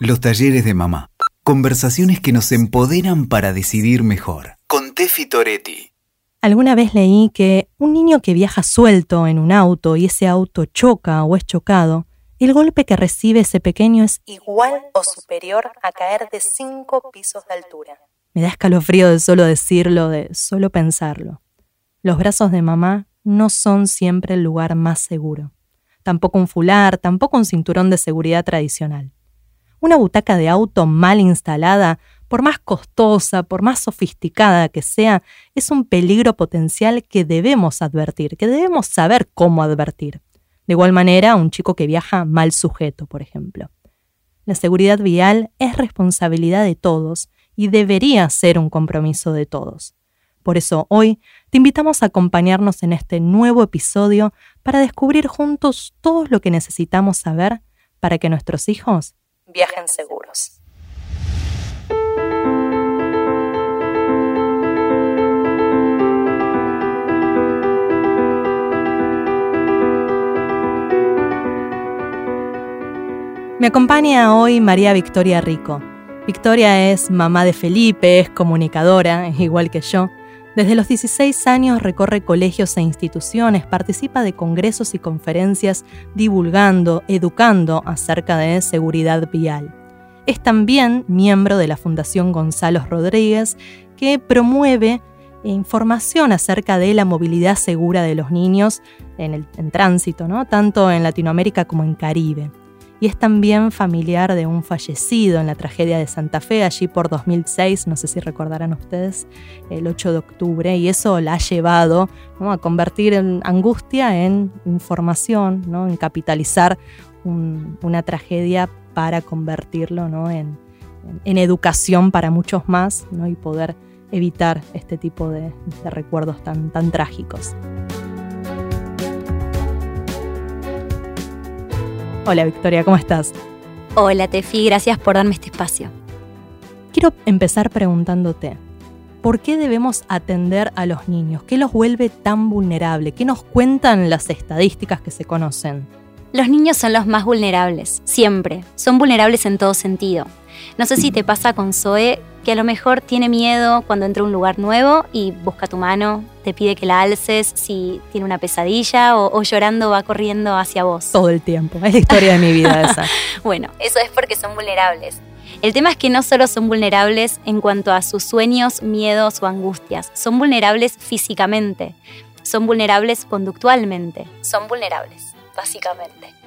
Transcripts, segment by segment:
Los talleres de mamá. Conversaciones que nos empoderan para decidir mejor. Con Tefi Toretti. Alguna vez leí que un niño que viaja suelto en un auto y ese auto choca o es chocado, el golpe que recibe ese pequeño es igual o superior a caer de cinco pisos de altura. Me da escalofrío de solo decirlo, de solo pensarlo. Los brazos de mamá no son siempre el lugar más seguro. Tampoco un fular, tampoco un cinturón de seguridad tradicional. Una butaca de auto mal instalada, por más costosa, por más sofisticada que sea, es un peligro potencial que debemos advertir, que debemos saber cómo advertir. De igual manera, un chico que viaja mal sujeto, por ejemplo. La seguridad vial es responsabilidad de todos y debería ser un compromiso de todos. Por eso hoy te invitamos a acompañarnos en este nuevo episodio para descubrir juntos todo lo que necesitamos saber para que nuestros hijos viajen seguros. Me acompaña hoy María Victoria Rico. Victoria es mamá de Felipe, es comunicadora, igual que yo. Desde los 16 años recorre colegios e instituciones, participa de congresos y conferencias divulgando, educando acerca de seguridad vial. Es también miembro de la Fundación Gonzalo Rodríguez, que promueve información acerca de la movilidad segura de los niños en el tránsito, ¿no? tanto en Latinoamérica como en Caribe y es también familiar de un fallecido en la tragedia de Santa Fe, allí por 2006, no sé si recordarán ustedes, el 8 de octubre, y eso la ha llevado a convertir en angustia en información, ¿no? en capitalizar una tragedia para convertirlo ¿no? en, educación para muchos más y poder evitar este tipo de, de recuerdos tan, tan trágicos. Hola Victoria, ¿cómo estás? Hola Tefi, gracias por darme este espacio. Quiero empezar preguntándote, ¿por qué debemos atender a los niños? ¿Qué los vuelve tan vulnerables? ¿Qué nos cuentan las estadísticas que se conocen? Los niños son los más vulnerables, siempre. Son vulnerables en todo sentido. No sé si te pasa con Zoe, que a lo mejor tiene miedo cuando entra a un lugar nuevo y busca tu mano, te pide que la alces si tiene una pesadilla o, llorando va corriendo hacia vos. Todo el tiempo, es la historia de mi vida esa. bueno, eso es porque son vulnerables. El tema es que no solo son vulnerables en cuanto a sus sueños, miedos o angustias, son vulnerables físicamente, son vulnerables conductualmente, son vulnerables, básicamente.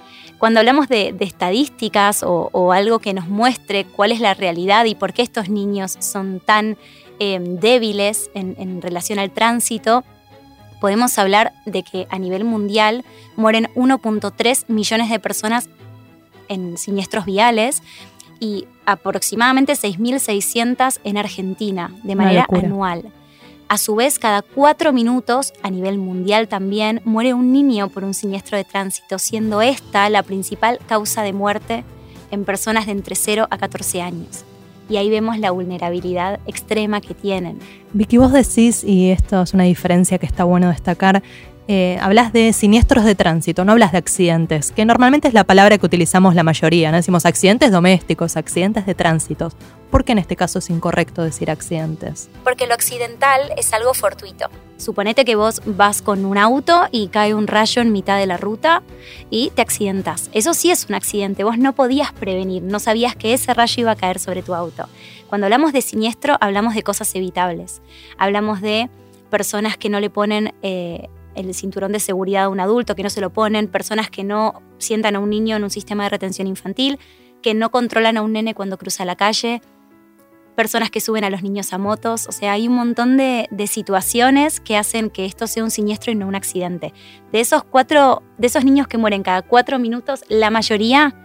Cuando hablamos de, estadísticas o, algo que nos muestre cuál es la realidad y por qué estos niños son tan em, débiles en, relación al tránsito, podemos hablar de que a nivel mundial mueren 1.3 millones de personas en siniestros viales y aproximadamente 6.600 en Argentina de manera anual. A su vez, cada cuatro minutos, a nivel mundial también, muere un niño por un siniestro de tránsito, siendo esta la principal causa de muerte en personas de entre 0 a 14 años. Y ahí vemos la vulnerabilidad extrema que tienen. Vicky, vos decís, y esto es una diferencia que está bueno destacar, eh, hablas de siniestros de tránsito, no hablas de accidentes, que normalmente es la palabra que utilizamos la mayoría, ¿no? Decimos accidentes domésticos, accidentes de tránsito. ¿Por qué en este caso es incorrecto decir accidentes? Porque lo accidental es algo fortuito. Suponete que vos vas con un auto y cae un rayo en mitad de la ruta y te accidentas. Eso sí es un accidente. Vos no podías prevenir, no sabías que ese rayo iba a caer sobre tu auto. Cuando hablamos de siniestro, hablamos de cosas evitables. Hablamos de personas que no le ponen eh, el cinturón de seguridad a un adulto, que no se lo ponen, personas que no sientan a un niño en un sistema de retención infantil, que no controlan a un nene cuando cruza la calle, personas que suben a los niños a motos, o sea, hay un montón de, situaciones que hacen que esto sea un siniestro y no un accidente. De esos cuatro, de esos niños que mueren cada cuatro minutos, la mayoría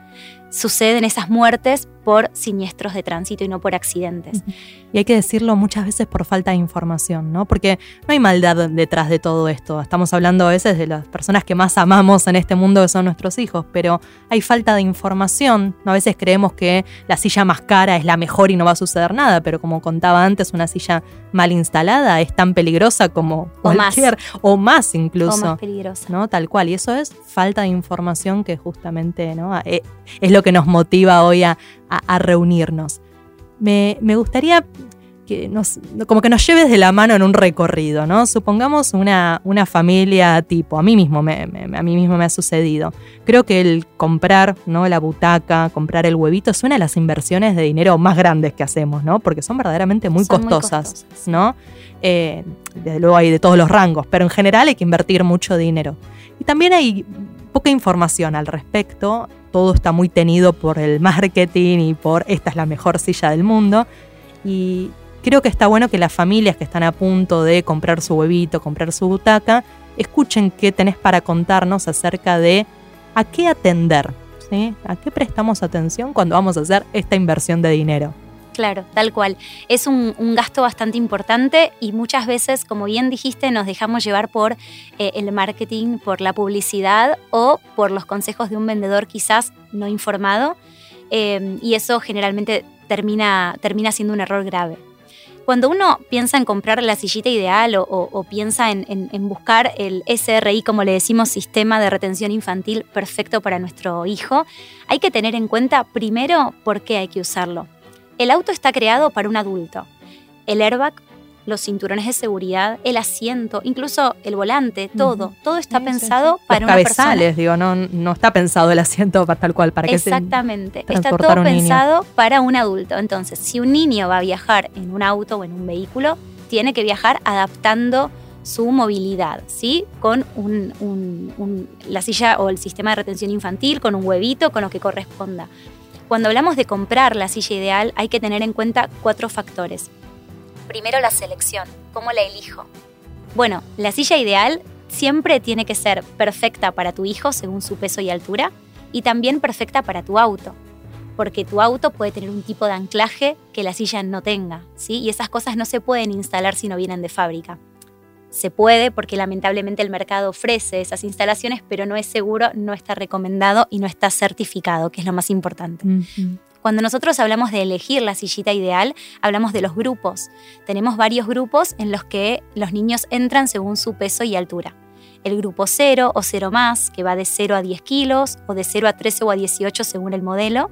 suceden esas muertes por siniestros de tránsito y no por accidentes. Y hay que decirlo muchas veces por falta de información, ¿no? Porque no hay maldad detrás de todo esto. Estamos hablando a veces de las personas que más amamos en este mundo, que son nuestros hijos, pero hay falta de información. A veces creemos que la silla más cara es la mejor y no va a suceder nada, pero como contaba antes, una silla mal instalada es tan peligrosa como cualquier, o más, o más incluso. O más peligrosa. ¿no? Tal cual. Y eso es falta de información que justamente ¿no? Eh, es lo que nos motiva hoy a a, reunirnos. Me, me gustaría que nos, como que nos lleves de la mano en un recorrido, ¿no? Supongamos una, una familia tipo, a mí mismo me, a mí mismo me ha sucedido. Creo que el comprar, ¿no? La butaca, comprar el huevito es una de las inversiones de dinero más grandes que hacemos, ¿no? Porque son verdaderamente muy, costosas, ¿no? Eh, desde luego hay de todos los rangos, pero en general hay que invertir mucho dinero. Y también hay poca información al respecto, todo está muy tenido por el marketing y por esta es la mejor silla del mundo. Y creo que está bueno que las familias que están a punto de comprar su huevito, comprar su butaca, escuchen qué tenés para contarnos acerca de a qué atender, ¿sí? a qué prestamos atención cuando vamos a hacer esta inversión de dinero. Claro, tal cual. Es un, gasto bastante importante y muchas veces, como bien dijiste, nos dejamos llevar por eh, el marketing, por la publicidad o por los consejos de un vendedor quizás no informado. Eh, y eso generalmente termina, termina siendo un error grave. Cuando uno piensa en comprar la sillita ideal o, piensa en, buscar el SRI, como le decimos, sistema de retención infantil perfecto para nuestro hijo, hay que tener en cuenta primero por qué hay que usarlo. El auto está creado para un adulto. El airbag los cinturones de seguridad, el asiento, incluso el volante, todo, todo está pensado para una cabezales, digo, no, no está pensado el asiento para tal cual, para que Exactamente, está todo pensado para un adulto. Entonces, si un niño va a viajar en un auto o en un vehículo, tiene que viajar adaptando su movilidad, ¿sí? Con un, la silla o el sistema de retención infantil, con un huevito, con lo que corresponda. Cuando hablamos de comprar la silla ideal, hay que tener en cuenta cuatro factores. Primero la selección, ¿cómo la elijo? Bueno, la silla ideal siempre tiene que ser perfecta para tu hijo según su peso y altura y también perfecta para tu auto, porque tu auto puede tener un tipo de anclaje que la silla no tenga, ¿sí? Y esas cosas no se pueden instalar si no vienen de fábrica. Se puede porque lamentablemente el mercado ofrece esas instalaciones, pero no es seguro, no está recomendado y no está certificado, que es lo más importante. Cuando nosotros hablamos de elegir la sillita ideal, hablamos de los grupos. Tenemos varios grupos en los que los niños entran según su peso y altura. El grupo 0 o 0 más, que va de 0 a 10 kilos, o de 0 a 13 o a 18 según el modelo.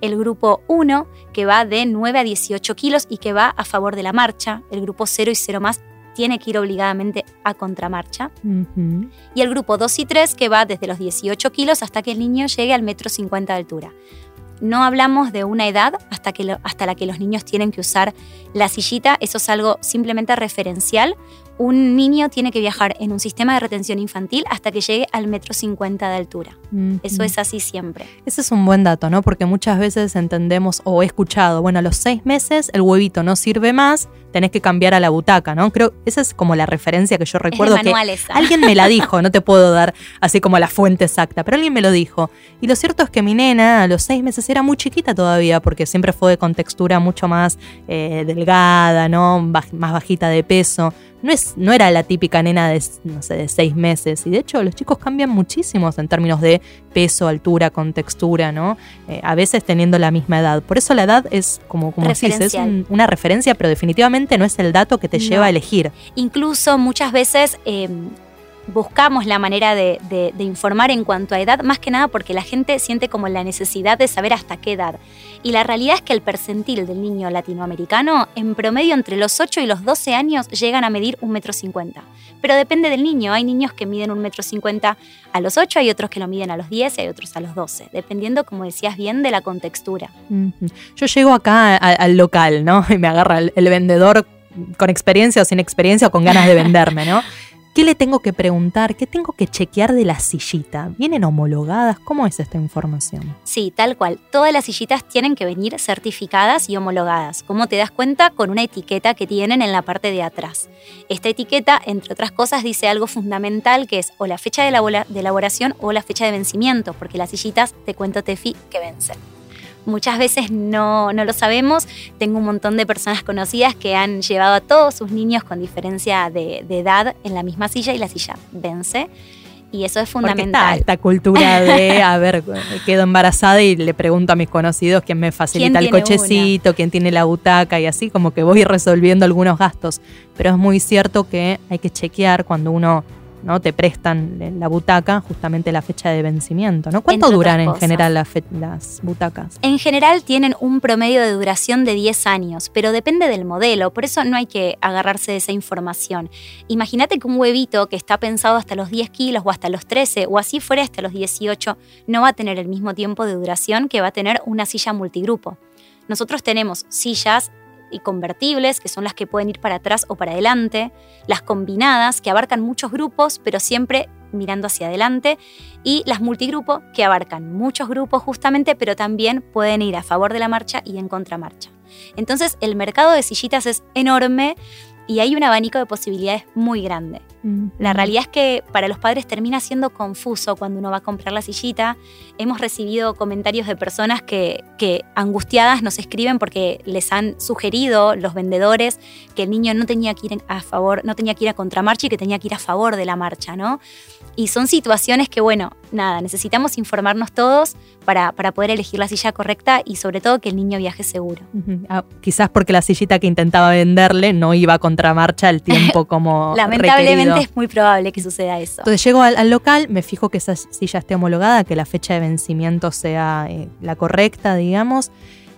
El grupo 1, que va de 9 a 18 kilos y que va a favor de la marcha. El grupo 0 y 0 más tiene que ir obligadamente a contramarcha. Y el grupo 2 y 3, que va desde los 18 kilos hasta que el niño llegue al metro 50 de altura no hablamos de una edad hasta, que hasta la que los niños tienen que usar la sillita, eso es algo simplemente referencial. Un niño tiene que viajar en un sistema de retención infantil hasta que llegue al metro cincuenta de altura. Eso es así siempre. Ese es un buen dato, ¿no? Porque muchas veces entendemos o he escuchado, bueno, a los seis meses el huevito no sirve más, tenés que cambiar a la butaca, ¿no? Creo, esa es como la referencia que yo recuerdo que alguien me la dijo, no te puedo dar así como la fuente exacta, pero alguien me lo dijo. Y lo cierto es que mi nena a los seis meses era muy chiquita todavía, porque siempre fue con textura mucho más eh, delgada, ¿no? más bajita de peso no, es, no era la típica nena de, no sé, de seis meses. Y de hecho, los chicos cambian muchísimo en términos de peso, altura, contextura, ¿no? Eh, a veces teniendo la misma edad. Por eso la edad es, como, como decís, es una referencia, pero definitivamente no es el dato que te lleva a elegir. Incluso muchas veces eh, buscamos la manera de, informar en cuanto a edad, más que nada porque la gente siente como la necesidad de saber hasta qué edad. Y la realidad es que el percentil del niño latinoamericano, en promedio entre los 8 y los 12 años, llegan a medir un metro cincuenta. Pero depende del niño. Hay niños que miden un metro cincuenta a los 8, hay otros que lo miden a los 10 y hay otros a los 12, dependiendo, como decías bien, de la contextura. Yo llego acá al local, ¿no? Y me agarra el, el vendedor con experiencia o sin experiencia o con ganas de venderme, ¿no? ¿Qué le tengo que preguntar? ¿Qué tengo que chequear de la sillita? ¿Vienen homologadas? ¿Cómo es esta información? Sí, tal cual. Todas las sillitas tienen que venir certificadas y homologadas. ¿Cómo te das cuenta? Con una etiqueta que tienen en la parte de atrás. Esta etiqueta, entre otras cosas, dice algo fundamental que es o la fecha de, elaboración o la fecha de vencimiento, porque las sillitas, te cuento Tefi, que vencen muchas veces no, lo sabemos. Tengo un montón de personas conocidas que han llevado a todos sus niños con diferencia de, edad en la misma silla y la silla vence. Y eso es fundamental. esta cultura de, a ver, quedo embarazada y le pregunto a mis conocidos quién me facilita el cochecito, quién tiene la butaca y así como que voy resolviendo algunos gastos. Pero es muy cierto que hay que chequear cuando uno ¿no? Te prestan la butaca justamente la fecha de vencimiento, ¿no? ¿Cuánto Entre duran en general las, las butacas? En general tienen un promedio de duración de 10 años, pero depende del modelo, por eso no hay que agarrarse de esa información. Imagínate que un huevito que está pensado hasta los 10 kilos o hasta los 13 o así fuera hasta los 18 no va a tener el mismo tiempo de duración que va a tener una silla multigrupo. Nosotros tenemos sillas y convertibles, que son las que pueden ir para atrás o para adelante, las combinadas, que abarcan muchos grupos, pero siempre mirando hacia adelante, y las multigrupo, que abarcan muchos grupos justamente, pero también pueden ir a favor de la marcha y en contramarcha. Entonces, el mercado de sillitas es enorme y hay un abanico de posibilidades muy grande. La realidad es que para los padres termina siendo confuso cuando uno va a comprar la sillita. Hemos recibido comentarios de personas que, que angustiadas nos escriben porque les han sugerido los vendedores que el niño no tenía que ir a favor, no tenía que ir a contramarcha y que tenía que ir a favor de la marcha, ¿no? Y son situaciones que, bueno, nada, necesitamos informarnos todos para, para poder elegir la silla correcta y sobre todo que el niño viaje seguro. Ah, quizás porque la sillita que intentaba venderle no iba a contramarcha el tiempo como Lamentablemente requerido. es muy probable que suceda eso. Entonces llego al, al local, me fijo que esa silla esté homologada, que la fecha de vencimiento sea eh, la correcta, digamos.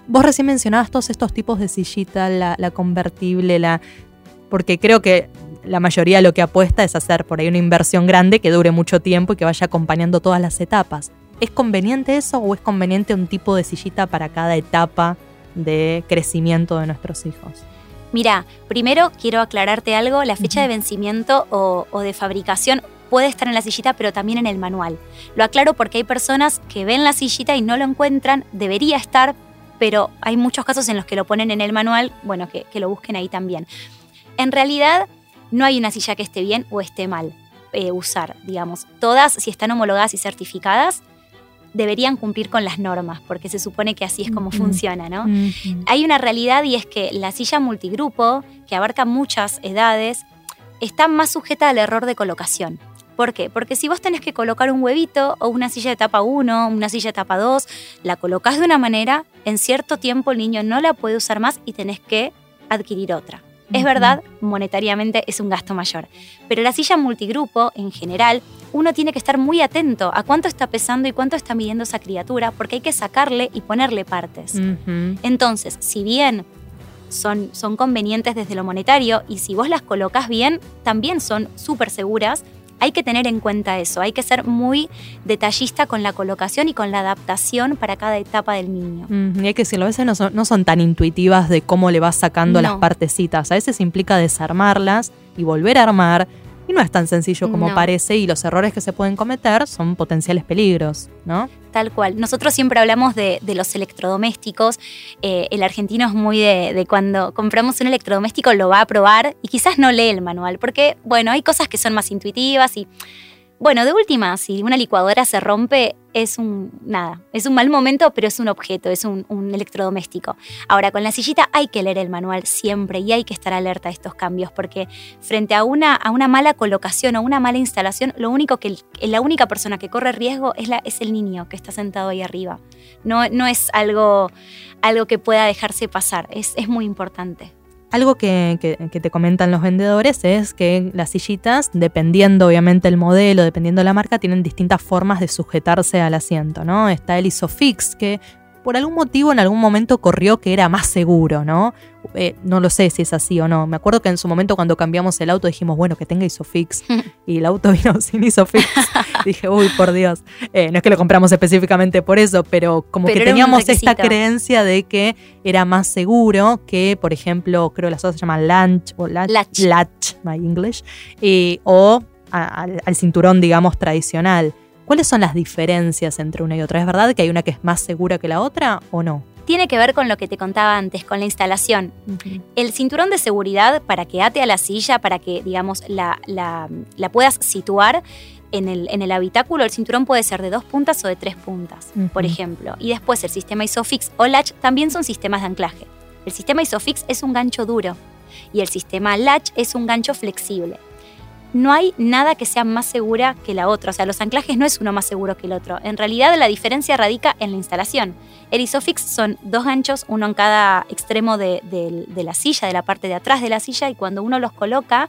Vos recién mencionabas todos estos tipos de sillita, la, la convertible, la. Porque creo que la mayoría lo que apuesta es hacer por ahí una inversión grande que dure mucho tiempo y que vaya acompañando todas las etapas. ¿Es conveniente eso o es conveniente un tipo de sillita para cada etapa de crecimiento de nuestros hijos? Mira, primero quiero aclararte algo, la fecha de vencimiento o, o de fabricación puede estar en la sillita, pero también en el manual. Lo aclaro porque hay personas que ven la sillita y no lo encuentran, debería estar, pero hay muchos casos en los que lo ponen en el manual, bueno, que, que lo busquen ahí también. En realidad, no hay una silla que esté bien o esté mal eh, usar, digamos. Todas, si están homologadas y certificadas, deberían cumplir con las normas, porque se supone que así es como funciona, ¿no? Hay una realidad y es que la silla multigrupo, que abarca muchas edades, está más sujeta al error de colocación. ¿Por qué? Porque si vos tenés que colocar un huevito o una silla de etapa 1, una silla de etapa 2, la colocas de una manera, en cierto tiempo el niño no la puede usar más y tenés que adquirir otra. Es verdad, monetariamente es un gasto mayor, pero la silla multigrupo en general, uno tiene que estar muy atento a cuánto está pesando y cuánto está midiendo esa criatura, porque hay que sacarle y ponerle partes. Entonces, si bien son, son convenientes desde lo monetario y si vos las colocas bien, también son súper seguras, hay que tener en cuenta eso, hay que ser muy detallista con la colocación y con la adaptación para cada etapa del niño. Mm, y hay que decirlo, a veces no son, no son tan intuitivas de cómo le vas sacando las partecitas. A veces implica desarmarlas y volver a armar. Y no es tan sencillo como No. parece. Y los errores que se pueden cometer son potenciales peligros, ¿no? Tal cual. Nosotros siempre hablamos de, de los electrodomésticos. Eh, el argentino es muy de, de cuando compramos un electrodoméstico lo va a probar y quizás no lee el manual, porque, bueno, hay cosas que son más intuitivas y, bueno, de última, si una licuadora se rompe, es un, nada, es un mal momento, pero es un objeto, es un, electrodoméstico. Ahora, con la sillita hay que leer el manual siempre y hay que estar alerta a estos cambios, porque frente a una, a una mala colocación o una mala instalación, lo único que la única persona que corre riesgo es, la, es el niño que está sentado ahí arriba. No, no es algo, algo que pueda dejarse pasar, es, es muy importante. Algo que, que- que te comentan los vendedores es que las sillitas, dependiendo obviamente el modelo, dependiendo la marca, tienen distintas formas de sujetarse al asiento, ¿no? Está el Isofix, que por algún motivo en algún momento corrió que era más seguro, ¿no? Eh, no lo sé si es así o no. Me acuerdo que en su momento cuando cambiamos el auto dijimos, bueno, que tenga Isofix. y el auto vino sin Isofix. Dije, uy, por Dios. Eh, no es que lo compramos específicamente por eso, pero como Pero que teníamos esta creencia de que era más seguro que, por ejemplo, creo que las otras se llaman lunch o latch, Latch. latch, my English, o a- al cinturón, digamos, tradicional. ¿Cuáles son las diferencias entre una y otra? ¿Es verdad que hay una que es más segura que la otra o no? Tiene que ver con lo que te contaba antes, con la instalación. El cinturón de seguridad para que ate a la silla, para que, digamos, la, la- la puedas situar en el, en el habitáculo, el cinturón puede ser de dos puntas o de tres puntas, por ejemplo. Y después el sistema Isofix o Latch también son sistemas de anclaje. El sistema Isofix es un gancho duro y el sistema Latch es un gancho flexible. No hay nada que sea más segura que la otra, o sea, los anclajes no es uno más seguro que el otro. En realidad la diferencia radica en la instalación. El Isofix son dos ganchos, uno en cada extremo de, de- de la silla, de la parte de atrás de la silla, y cuando uno los coloca,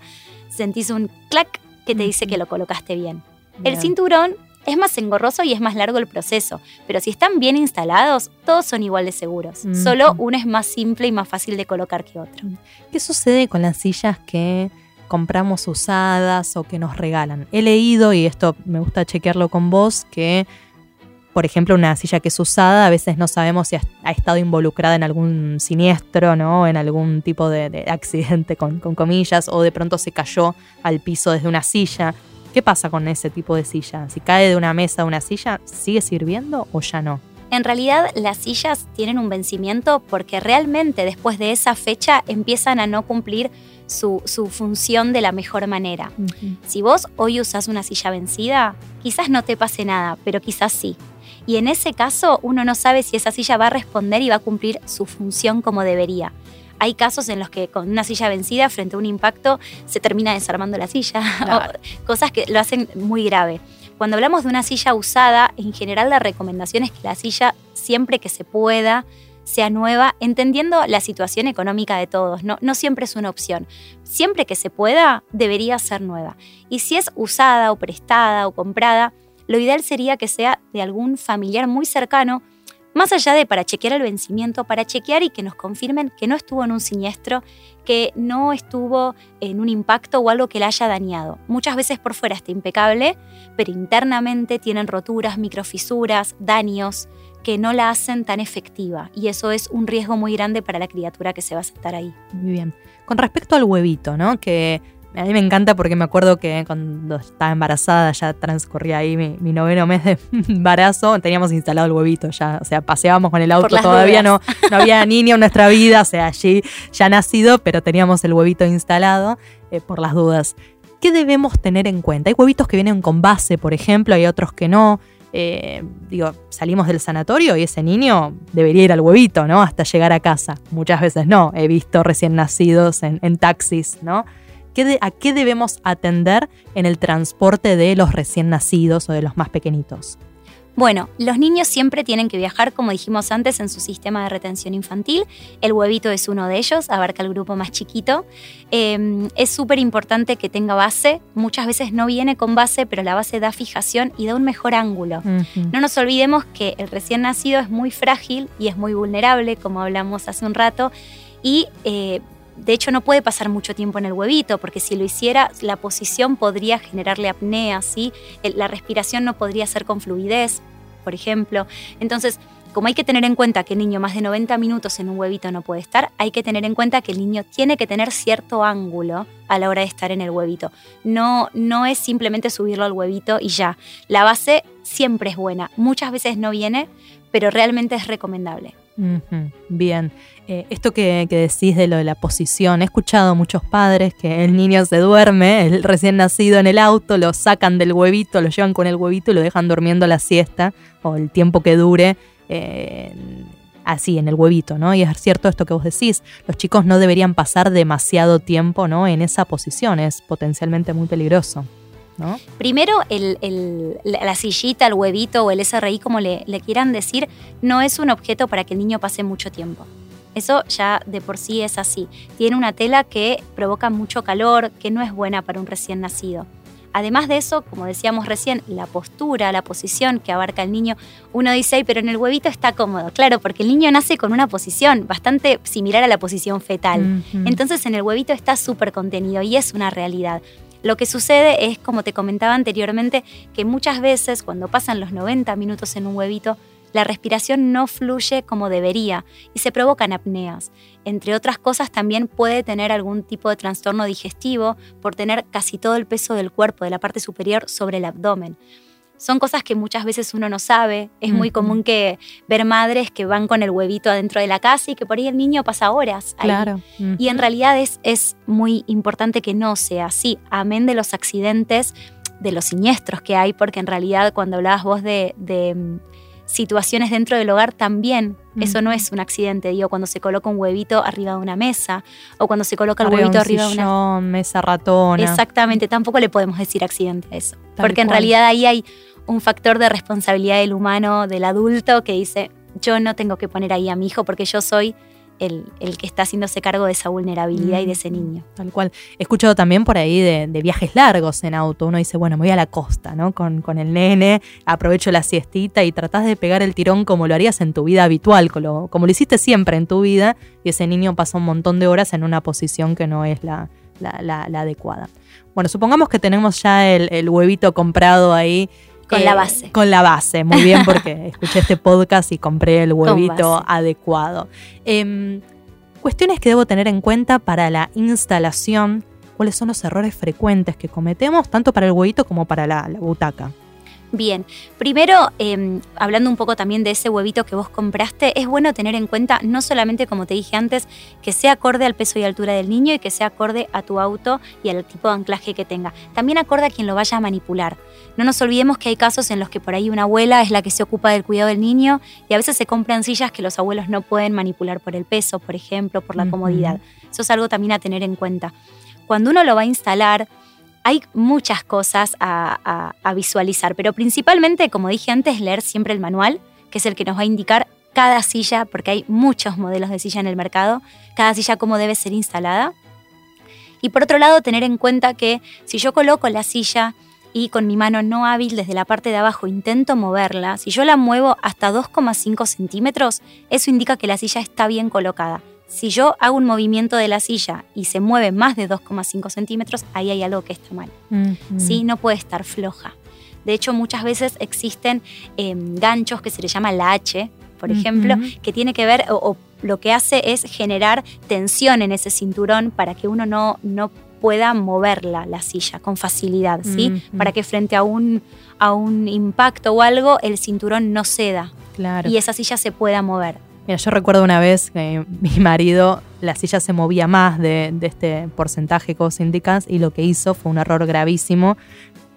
sentís un clac que te dice que lo colocaste bien. El cinturón es más engorroso y es más largo el proceso, pero si están bien instalados, todos son igual de seguros. Solo uno es más simple y más fácil de colocar que otro. ¿Qué sucede con las sillas que compramos usadas o que nos regalan? He leído, y esto me gusta chequearlo con vos, que por ejemplo, una silla que es usada, a veces no sabemos si ha, estado involucrada en algún siniestro, ¿no? En algún tipo de, accidente, con, comillas, o de pronto se cayó al piso desde una silla. ¿Qué pasa con ese tipo de silla? Si cae de una mesa a una silla, ¿sigue sirviendo o ya no? En realidad las sillas tienen un vencimiento porque realmente después de esa fecha empiezan a no cumplir su, función de la mejor manera. Si vos hoy usás una silla vencida, quizás no te pase nada, pero quizás sí. Y en ese caso uno no sabe si esa silla va a responder y va a cumplir su función como debería. Hay casos en los que con una silla vencida frente a un impacto se termina desarmando la silla, cosas que lo hacen muy grave. Cuando hablamos de una silla usada, en general la recomendación es que la silla, siempre que se pueda, sea nueva, entendiendo la situación económica de todos. No, siempre es una opción. Siempre que se pueda, debería ser nueva. Y si es usada o prestada o comprada, lo ideal sería que sea de algún familiar muy cercano, más allá de para chequear el vencimiento, para chequear y que nos confirmen que no estuvo en un siniestro, que no estuvo en un impacto o algo que la haya dañado. Muchas veces por fuera está impecable, pero internamente tienen roturas, microfisuras, daños que no la hacen tan efectiva y eso es un riesgo muy grande para la criatura que se va a sentar ahí. Muy bien. Con respecto al huevito, ¿no? Que a mí me encanta porque me acuerdo que cuando estaba embarazada, ya transcurría ahí mi, noveno mes de embarazo, teníamos instalado el huevito ya, o sea, paseábamos con el auto, todavía no, no había niño en nuestra vida, o sea, allí ya nacido, pero teníamos el huevito instalado eh, por las dudas. ¿Qué debemos tener en cuenta? Hay huevitos que vienen con base, por ejemplo, hay otros que no. Eh, digo, salimos del sanatorio y ese niño debería ir al huevito, ¿no? Hasta llegar a casa. Muchas veces no. He visto recién nacidos en, en taxis, ¿no? ¿A qué debemos atender en el transporte de los recién nacidos o de los más pequeñitos? Bueno, los niños siempre tienen que viajar, como dijimos antes, en su sistema de retención infantil. El huevito es uno de ellos, abarca el grupo más chiquito. Em, es súper importante que tenga base. Muchas veces no viene con base, pero la base da fijación y da un mejor ángulo. No nos olvidemos que el recién nacido es muy frágil y es muy vulnerable, como hablamos hace un rato. Y eh, de hecho, no puede pasar mucho tiempo en el huevito, porque si lo hiciera, la posición podría generarle apnea, ¿sí? la respiración no podría ser con fluidez, por ejemplo. Entonces, como hay que tener en cuenta que el niño más de 90 minutos en un huevito no puede estar, hay que tener en cuenta que el niño tiene que tener cierto ángulo a la hora de estar en el huevito. No, no es simplemente subirlo al huevito y ya. La base siempre es buena. Muchas veces no viene, pero realmente es recomendable. Bien, eh, esto que, decís de lo de la posición, he escuchado a muchos padres que el niño se duerme, el recién nacido en el auto, lo sacan del huevito, lo llevan con el huevito y lo dejan durmiendo la siesta o el tiempo que dure. Eh, así, en el huevito, ¿no? Y es cierto esto que vos decís, los chicos no deberían pasar demasiado tiempo, ¿no? En esa posición, es potencialmente muy peligroso. Primero, la sillita, el huevito o el SRI, como le, quieran decir, no es un objeto para que el niño pase mucho tiempo. Eso ya de por sí es así. Tiene una tela que provoca mucho calor, que no es buena para un recién nacido. Además de eso, como decíamos recién, la postura, la posición que abarca el niño, uno dice, pero en el huevito está cómodo. Claro, porque el niño nace con una posición bastante similar a la posición fetal. Entonces en el huevito está súper contenido y es una realidad. Lo que sucede es, como te comentaba anteriormente, que muchas veces cuando pasan los 90 minutos en un huevito, la respiración no fluye como debería y se provocan apneas. Entre otras cosas, también puede tener algún tipo de trastorno digestivo por tener casi todo el peso del cuerpo de la parte superior sobre el abdomen son cosas que muchas veces uno no sabe. Es muy común que ver madres que van con el huevito adentro de la casa y que por ahí el niño pasa horas. Claro. Y en realidad es, es muy importante que no sea así, amén de los accidentes, de los siniestros que hay, porque en realidad cuando hablabas vos de, mm, situaciones dentro del hogar también. Eso no es un accidente, digo, cuando se coloca un huevito arriba de una mesa o cuando se coloca el huevito arriba de una mesa ratona. Exactamente, tampoco le podemos decir accidente a eso, porque en realidad ahí hay un factor de responsabilidad del humano, del adulto, que dice, yo no tengo que poner ahí a mi hijo porque yo soy el, el, que está haciéndose cargo de esa vulnerabilidad y de ese niño. Tal cual. He escuchado también por ahí de, viajes largos en auto. Uno dice, bueno, me voy a la costa, ¿no? Con, con, el nene, aprovecho la siestita y tratás de pegar el tirón como lo harías en tu vida habitual, como, como lo hiciste siempre en tu vida, y ese niño pasa un montón de horas en una posición que no es la, la, adecuada. Bueno, supongamos que tenemos ya el, huevito comprado ahí. Con la eh, base. Con la base, muy bien, porque escuché este podcast y compré el huevito adecuado. Em, cuestiones que debo tener en cuenta para la instalación, cuáles son los errores frecuentes que cometemos, tanto para el huevito como para la butaca. Bien, primero, em, hablando un poco también de ese huevito que vos compraste, es bueno tener en cuenta, no solamente como te dije antes, que sea acorde al peso y altura del niño y que sea acorde a tu auto y al tipo de anclaje que tenga. También acorde a quien lo vaya a manipular. No nos olvidemos que hay casos en los que por ahí una abuela es la que se ocupa del cuidado del niño y a veces se compran sillas que los abuelos no pueden manipular por el peso, por ejemplo, por la comodidad. Eso es algo también a tener en cuenta. Cuando uno lo va a instalar, hay muchas cosas a, visualizar, pero principalmente, como dije antes, leer siempre el manual, que es el que nos va a indicar cada silla, porque hay muchos modelos de silla en el mercado, cada silla cómo debe ser instalada. Y por otro lado, tener en cuenta que si yo coloco la silla y con mi mano no hábil desde la parte de abajo intento moverla, si yo la muevo hasta 2,5 centímetros, eso indica que la silla está bien colocada si yo hago un movimiento de la silla y se mueve más de 2,5 centímetros, ahí hay algo que está mal. ¿Sí? No puede estar floja. De hecho, muchas veces existen em, ganchos que se le llama la H, por ejemplo, que tiene que ver o, lo que hace es generar tensión en ese cinturón para que uno no, no pueda moverla, la silla, con facilidad, ¿sí? Para que frente a un, a un impacto o algo, el cinturón no ceda. Claro. Y esa silla se pueda mover. Mira, yo recuerdo una vez que mi marido, la silla se movía más de, este porcentaje que vos indicas y lo que hizo fue un error gravísimo.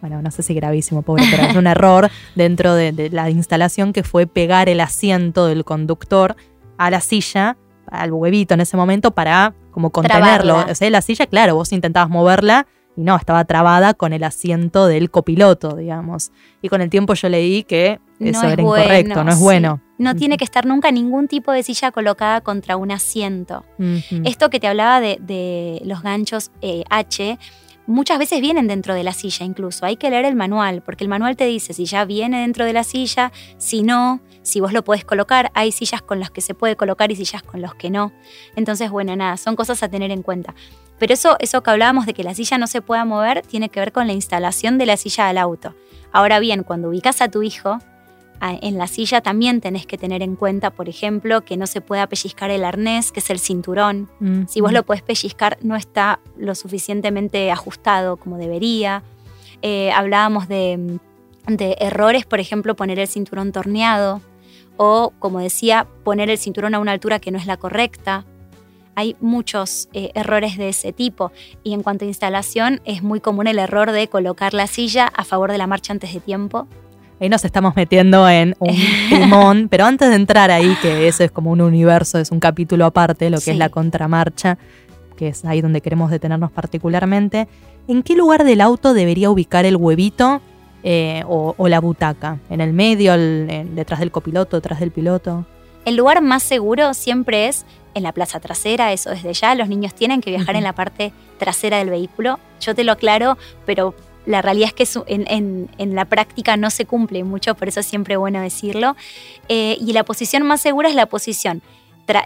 Bueno, no sé si gravísimo, pobre, pero es un error dentro de, la instalación que fue pegar el asiento del conductor a la silla, al huevito en ese momento, para como contenerlo. O sea, la silla, claro, vos intentabas moverla y no, estaba trabada con el asiento del copiloto, digamos. Y con el tiempo yo leí que eso era incorrecto, no es bueno. No tiene que estar nunca ningún tipo de silla colocada contra un asiento. Esto que te hablaba de, los ganchos eh, H, muchas veces vienen dentro de la silla incluso. Hay que leer el manual, porque el manual te dice si ya viene dentro de la silla, si no, si vos lo podés colocar. Hay sillas con las que se puede colocar y sillas con las que no. Entonces, bueno, nada, son cosas a tener en cuenta. Pero eso, eso que hablábamos de que la silla no se pueda mover tiene que ver con la instalación de la silla al auto. Ahora bien, cuando ubicas a tu hijo, en la silla también tenés que tener en cuenta, por ejemplo, que no se pueda pellizcar el arnés, que es el cinturón. Mm, si vos mm. lo podés pellizcar, no está lo suficientemente ajustado como debería. Eh, hablábamos de, errores, por ejemplo, poner el cinturón torneado o, como decía, poner el cinturón a una altura que no es la correcta. Hay muchos eh, errores de ese tipo y en cuanto a instalación es muy común el error de colocar la silla a favor de la marcha antes de tiempo Ahí nos estamos metiendo en un timón, pero antes de entrar ahí, que eso es como un universo, es un capítulo aparte, lo que es la contramarcha, que es ahí donde queremos detenernos particularmente, ¿en qué lugar del auto debería ubicar el huevito eh, o, la butaca? ¿En el medio, detrás del copiloto, detrás del piloto? El lugar más seguro siempre es en la plaza trasera, eso desde ya. Los niños tienen que viajar en la parte trasera del vehículo. Yo te lo aclaro, pero la realidad es que en, la práctica no se cumple mucho, por eso es siempre bueno decirlo. Eh, y la posición más segura es la posición,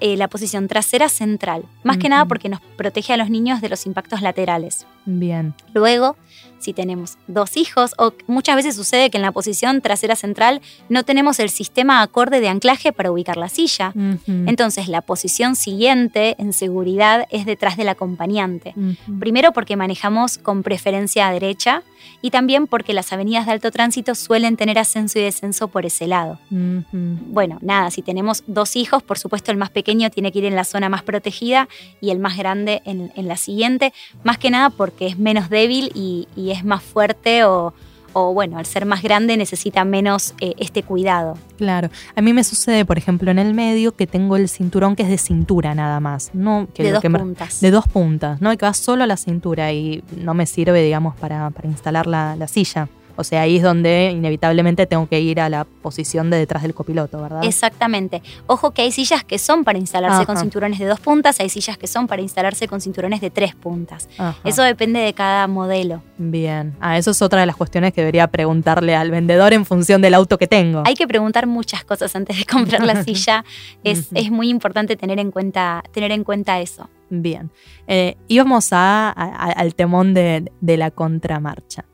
eh, la posición trasera central, más que nada porque nos protege a los niños de los impactos laterales. Bien. Luego, si tenemos dos hijos, o muchas veces sucede que en la posición trasera central no tenemos el sistema acorde de anclaje para ubicar la silla. Entonces, la posición siguiente en seguridad es detrás del acompañante. Primero porque manejamos con preferencia a derecha y también porque las avenidas de alto tránsito suelen tener ascenso y descenso por ese lado. Bueno, nada, si tenemos dos hijos, por supuesto el más pequeño tiene que ir en la zona más protegida y el más grande en, la siguiente, más que nada porque es menos débil y, es más fuerte o, bueno, al ser más grande necesita menos eh, este cuidado. Claro, a mí me sucede, por ejemplo, en el medio que tengo el cinturón que es de cintura nada más, no de dos puntas. de dos puntas, ¿no? que va solo a la cintura y no me sirve, digamos, para, instalar la, silla. O sea, ahí es donde inevitablemente tengo que ir a la posición de detrás del copiloto, ¿verdad? Exactamente. Ojo que hay sillas que son para instalarse con cinturones de dos puntas, hay sillas que son para instalarse con cinturones de tres puntas. Ajá. Eso depende de cada modelo. Bien. Ah, eso es otra de las cuestiones que debería preguntarle al vendedor en función del auto que tengo. Hay que preguntar muchas cosas antes de comprar la silla. Es, es muy importante tener en cuenta, tener en cuenta eso. Bien. Eh, íbamos a, a- al temón de, de la contramarcha.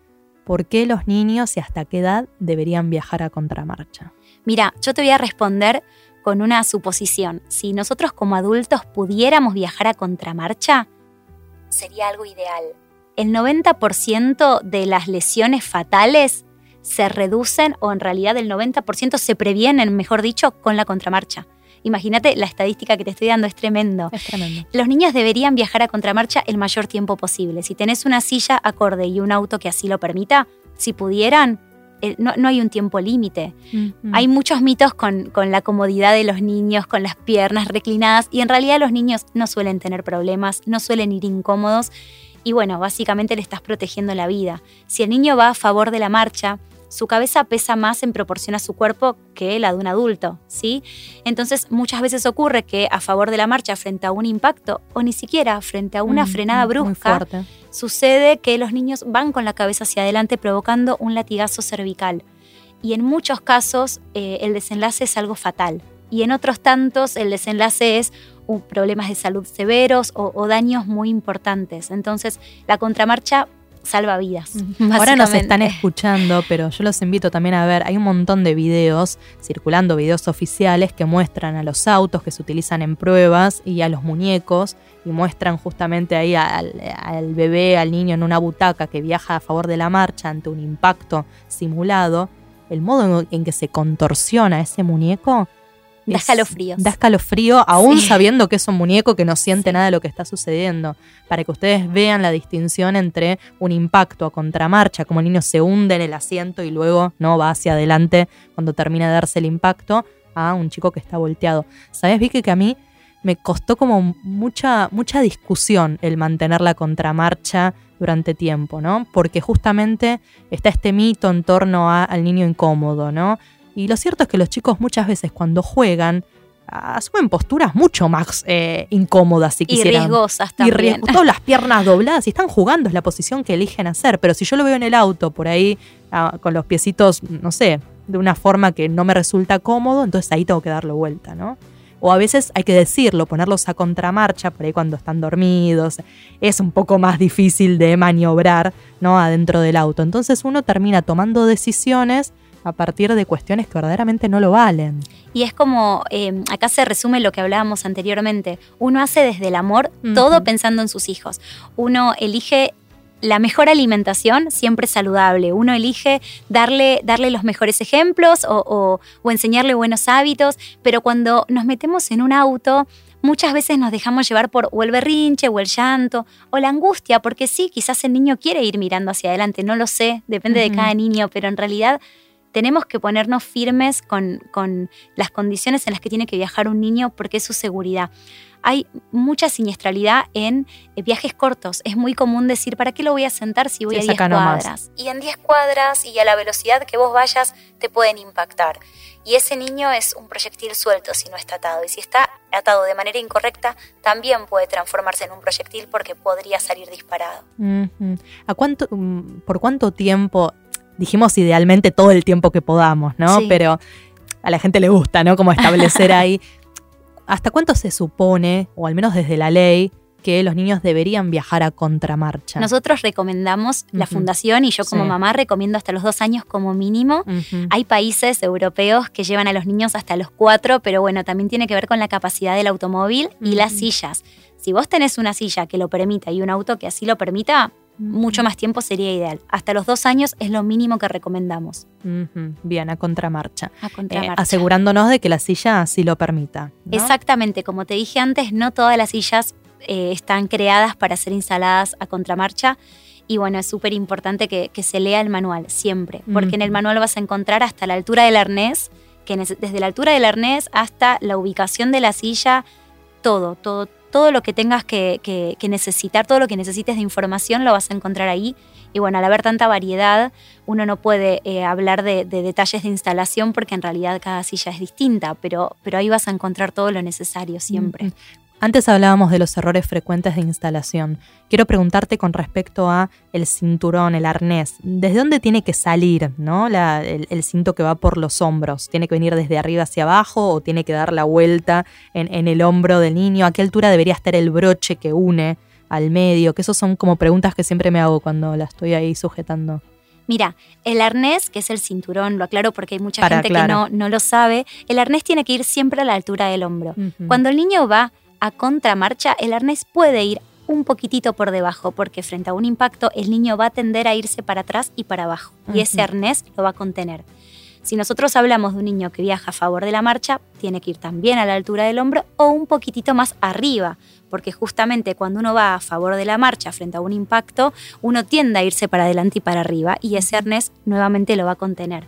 ¿Por qué los niños y hasta qué edad deberían viajar a contramarcha? Mira, yo te voy a responder con una suposición. Si nosotros como adultos pudiéramos viajar a contramarcha, sería algo ideal. El 90% de las lesiones fatales se reducen o en realidad el 90% se previenen, mejor dicho, con la contramarcha. Imagínate la estadística que te estoy dando, es tremendo. Es tremendo. Los niños deberían viajar a contramarcha el mayor tiempo posible. Si tenés una silla acorde y un auto que así lo permita, si pudieran, eh, no, no hay un tiempo límite. Hay muchos mitos con, con la comodidad de los niños, con las piernas reclinadas, y en realidad los niños no suelen tener problemas, no suelen ir incómodos, y bueno, básicamente le estás protegiendo la vida. Si el niño va a favor de la marcha, su cabeza pesa más en proporción a su cuerpo que la de un adulto, ¿sí? Entonces muchas veces ocurre que a favor de la marcha frente a un impacto o ni siquiera frente a una Mm, frenada brusca, sucede que los niños van con la cabeza hacia adelante provocando un latigazo cervical. Y en muchos casos eh, el desenlace es algo fatal. Y en otros tantos el desenlace es uh, problemas de salud severos o, o daños muy importantes. Entonces la contramarcha salva vidas. Ahora nos están escuchando, pero yo los invito también a ver, hay un montón de videos circulando, videos oficiales que muestran a los autos que se utilizan en pruebas y a los muñecos y muestran justamente ahí al, al bebé, al niño en una butaca que viaja a favor de la marcha ante un impacto simulado, el modo en que se contorsiona ese muñeco. Da es- escalofríos. Da escalofrío, aún Sí. sabiendo que es un muñeco que no siente Sí. nada de lo que está sucediendo para que ustedes vean la distinción entre un impacto a contramarcha, como el niño se hunde en el asiento y luego no va hacia adelante cuando termina de darse el impacto, a un chico que está volteado. ¿Sabes, Vicky, que a mí me costó como mucha, mucha discusión el mantener la contramarcha durante tiempo, ¿no? Porque justamente está este mito en torno a- al niño incómodo, ¿no? Y lo cierto es que los chicos muchas veces cuando juegan asumen posturas mucho más eh, incómodas si y quisieran. riesgosas Y también. riesgo- todas las piernas dobladas y están jugando, es la posición que eligen hacer. Pero si yo lo veo en el auto por ahí, ah, con los piecitos, no sé, de una forma que no me resulta cómodo, entonces ahí tengo que darlo vuelta, ¿no? O a veces hay que decirlo, ponerlos a contramarcha, por ahí cuando están dormidos, es un poco más difícil de maniobrar, ¿no? Adentro del auto. Entonces uno termina tomando decisiones a partir de cuestiones que verdaderamente no lo valen. Y es como, eh, acá se resume lo que hablábamos anteriormente, uno hace desde el amor todo pensando en sus hijos. Uno elige la mejor alimentación siempre saludable. Uno elige darle, darle los mejores ejemplos o, o- o enseñarle buenos hábitos, pero cuando nos metemos en un auto, muchas veces nos dejamos llevar por o el berrinche o el llanto o la angustia, porque sí, quizás el niño quiere ir mirando hacia adelante, no lo sé, depende de cada niño, pero en realidad tenemos que ponernos firmes con, con las condiciones en las que tiene que viajar un niño porque es su seguridad. Hay mucha siniestralidad en eh, viajes cortos. Es muy común decir, ¿para qué lo voy a sentar si voy Sí, a 10 saca nomás. cuadras? Y en 10 cuadras y a la velocidad que vos vayas te pueden impactar. Y ese niño es un proyectil suelto si no está atado. Y si está atado de manera incorrecta, también puede transformarse en un proyectil porque podría salir disparado. ¿A cuánto, mm, ¿Por cuánto tiempo? Dijimos idealmente todo el tiempo que podamos, ¿no? Sí. Pero a la gente le gusta, ¿no? Como establecer ahí. ¿Hasta cuánto se supone, o al menos desde la ley, que los niños deberían viajar a contramarcha? Nosotros recomendamos, la fundación y yo como Sí. mamá recomiendo hasta los dos años como mínimo. Hay países europeos que llevan a los niños hasta los cuatro, pero bueno, también tiene que ver con la capacidad del automóvil y las sillas. Si vos tenés una silla que lo permita y un auto que así lo permita, mucho más tiempo sería ideal. Hasta los dos años es lo mínimo que recomendamos. Bien, a contramarcha. A Eh, contramarcha. asegurándonos de que la silla así lo permita. ¿no? Exactamente, como te dije antes, no todas las sillas eh, están creadas para ser instaladas a contramarcha. Y bueno, es súper importante que, que se lea el manual siempre, porque en el manual vas a encontrar hasta la altura del arnés, que desde la altura del arnés hasta la ubicación de la silla, todo, todo, todo lo que tengas que, necesitar, todo lo que necesites de información lo vas a encontrar ahí. Y bueno, al haber tanta variedad, uno no puede eh, hablar de, detalles de instalación porque en realidad cada silla es distinta, pero, pero ahí vas a encontrar todo lo necesario siempre. Antes hablábamos de los errores frecuentes de instalación. Quiero preguntarte con respecto a el cinturón, el arnés. ¿Desde dónde tiene que salir ¿no? el, cinto que va por los hombros? ¿Tiene que venir desde arriba hacia abajo o tiene que dar la vuelta en, el hombro del niño? ¿A qué altura debería estar el broche que une al medio? Que esas son como preguntas que siempre me hago cuando la estoy ahí sujetando. Mira, el arnés, que es el cinturón, lo aclaro porque hay mucha gente que no, no, lo sabe, el arnés tiene que ir siempre a la altura del hombro. Cuando el niño va a contramarcha, el arnés puede ir un poquitito por debajo, porque frente a un impacto el niño va a tender a irse para atrás y para abajo, y ese arnés lo va a contener. Si nosotros hablamos de un niño que viaja a favor de la marcha, tiene que ir también a la altura del hombro o un poquitito más arriba, porque justamente cuando uno va a favor de la marcha frente a un impacto, uno tiende a irse para adelante y para arriba y ese arnés nuevamente lo va a contener.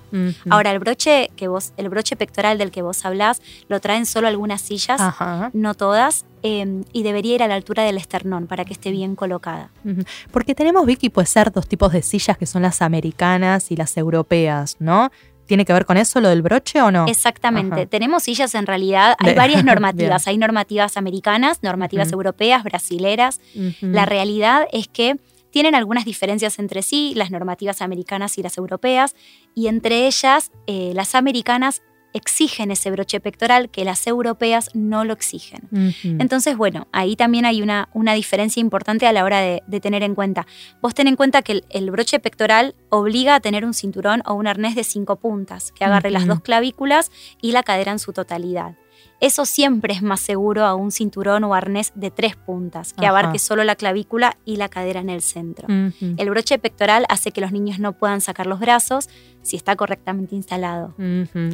Ahora, el broche, que vos, el broche pectoral del que vos hablás lo traen solo algunas sillas, no todas, em, y debería ir a la altura del esternón para que esté bien colocada. Porque tenemos, Vicky, puede ser dos tipos de sillas que son las americanas y las europeas, ¿no? ¿Tiene que ver con eso lo del broche o no? Exactamente. Tenemos sillas en realidad, hay varias normativas, hay normativas americanas, normativas europeas, brasileras. La realidad es que tienen algunas diferencias entre sí, las normativas americanas y las europeas, y entre ellas eh, las americanas exigen ese broche pectoral que las europeas no lo exigen. Entonces, bueno, ahí también hay una, una diferencia importante a la hora de, tener en cuenta. Vos ten en cuenta que el, broche pectoral obliga a tener un cinturón o un arnés de cinco puntas, que agarre las dos clavículas y la cadera en su totalidad. Eso siempre es más seguro a un cinturón o arnés de tres puntas, que abarque solo la clavícula y la cadera en el centro. El broche pectoral hace que los niños no puedan sacar los brazos si está correctamente instalado.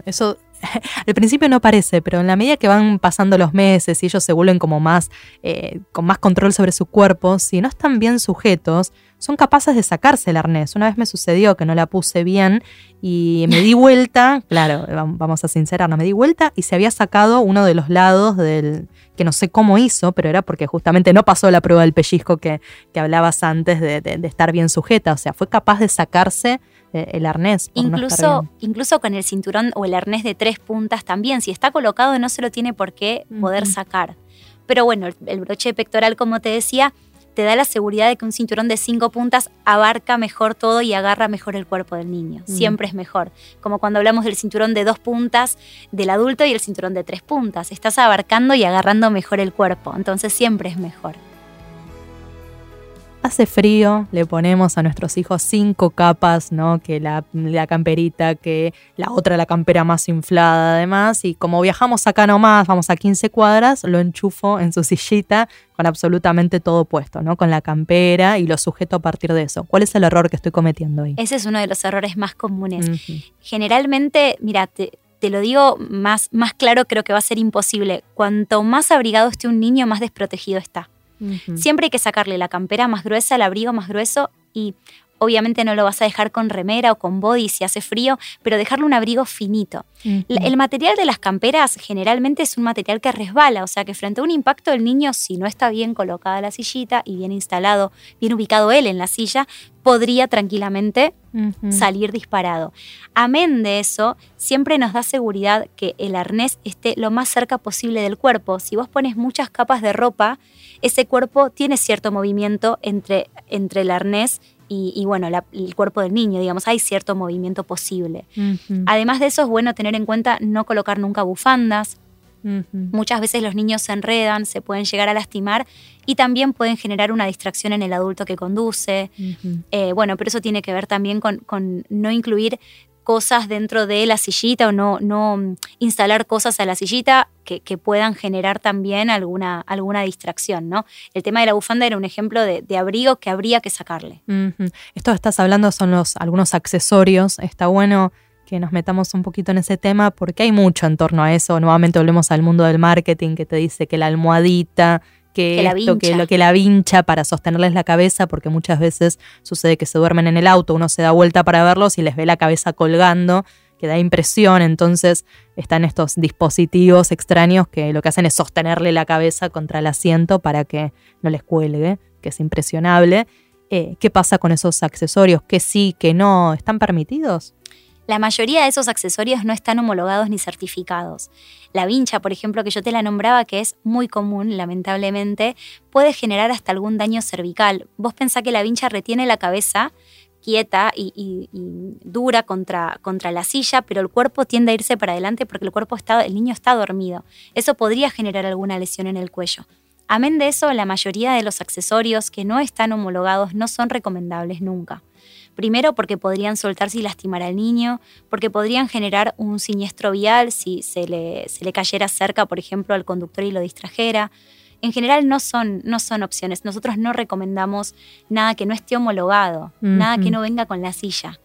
Eso al principio no parece, pero en la medida que van pasando los meses y ellos se vuelven como más, eh, con más control sobre su cuerpo, si no están bien sujetos, son capaces de sacarse el arnés. Una vez me sucedió que no la puse bien y me di vuelta, claro, vamos a sincerarnos, me di vuelta y se había sacado uno de los lados del, que no sé cómo hizo, pero era porque justamente no pasó la prueba del pellizco que, hablabas antes de, de estar bien sujeta, o sea, fue capaz de sacarse eh, el arnés. Incluso, incluso con el cinturón o el arnés de tres puntas también, si está colocado no se lo tiene por qué poder sacar. Pero bueno, el broche pectoral, como te decía, te da la seguridad de que un cinturón de cinco puntas abarca mejor todo y agarra mejor el cuerpo del niño. Mm. Siempre es mejor. Como cuando hablamos del cinturón de dos puntas del adulto y el cinturón de tres puntas. Estás abarcando y agarrando mejor el cuerpo. Entonces siempre es mejor. Hace frío, le ponemos a nuestros hijos cinco capas, ¿no? Que la, camperita, que la otra la campera más inflada además. Y como viajamos acá nomás, vamos a 15 cuadras, lo enchufo en su sillita con absolutamente todo puesto, ¿no? Con la campera y lo sujeto a partir de eso. ¿Cuál es el error que estoy cometiendo ahí? Ese es uno de los errores más comunes. Generalmente, mira, te, lo digo más, más claro, creo que va a ser imposible. Cuanto más abrigado esté un niño, más desprotegido está. Siempre hay que sacarle la campera más gruesa, el abrigo más grueso y obviamente no lo vas a dejar con remera o con body si hace frío, pero dejarle un abrigo finito. El material de las camperas generalmente es un material que resbala, o sea que frente a un impacto el niño, si no está bien colocada la sillita y bien instalado, bien ubicado él en la silla, podría tranquilamente salir disparado. Amén de eso, siempre nos da seguridad que el arnés esté lo más cerca posible del cuerpo. Si vos pones muchas capas de ropa, ese cuerpo tiene cierto movimiento entre, entre el arnés y, bueno, el cuerpo del niño, digamos, hay cierto movimiento posible. Además de eso, es bueno tener en cuenta no colocar nunca bufandas. Muchas veces los niños se enredan, se pueden llegar a lastimar y también pueden generar una distracción en el adulto que conduce. Eh, bueno, pero eso tiene que ver también con, con no incluir cosas dentro de la sillita o no, no instalar cosas a la sillita que, puedan generar también alguna, alguna distracción, ¿no? El tema de la bufanda era un ejemplo de, abrigo que habría que sacarle. Esto que estás hablando son los, algunos accesorios. Está bueno que nos metamos un poquito en ese tema porque hay mucho en torno a eso. Nuevamente volvemos al mundo del marketing que te dice que la almohadita, que, esto, que lo que la vincha para sostenerles la cabeza, porque muchas veces sucede que se duermen en el auto, uno se da vuelta para verlos y les ve la cabeza colgando que da impresión, entonces están estos dispositivos extraños que lo que hacen es sostenerle la cabeza contra el asiento para que no les cuelgue, que es impresionable. Eh, ¿Qué pasa con esos accesorios? ¿Qué sí, qué no? ¿Están permitidos? La mayoría de esos accesorios no están homologados ni certificados. La vincha, por ejemplo, que yo te la nombraba, que es muy común, lamentablemente, puede generar hasta algún daño cervical. Vos pensás que la vincha retiene la cabeza quieta y, dura contra, contra, la silla, pero el cuerpo tiende a irse para adelante porque el cuerpo está, el niño está dormido. Eso podría generar alguna lesión en el cuello. Amén de eso, la mayoría de los accesorios que no están homologados no son recomendables nunca. Primero porque podrían soltarse y lastimar al niño, porque podrían generar un siniestro vial si se le, se le cayera cerca, por ejemplo, al conductor y lo distrajera. En general no son, no son opciones. Nosotros no recomendamos nada que no esté homologado, nada que no venga con la silla.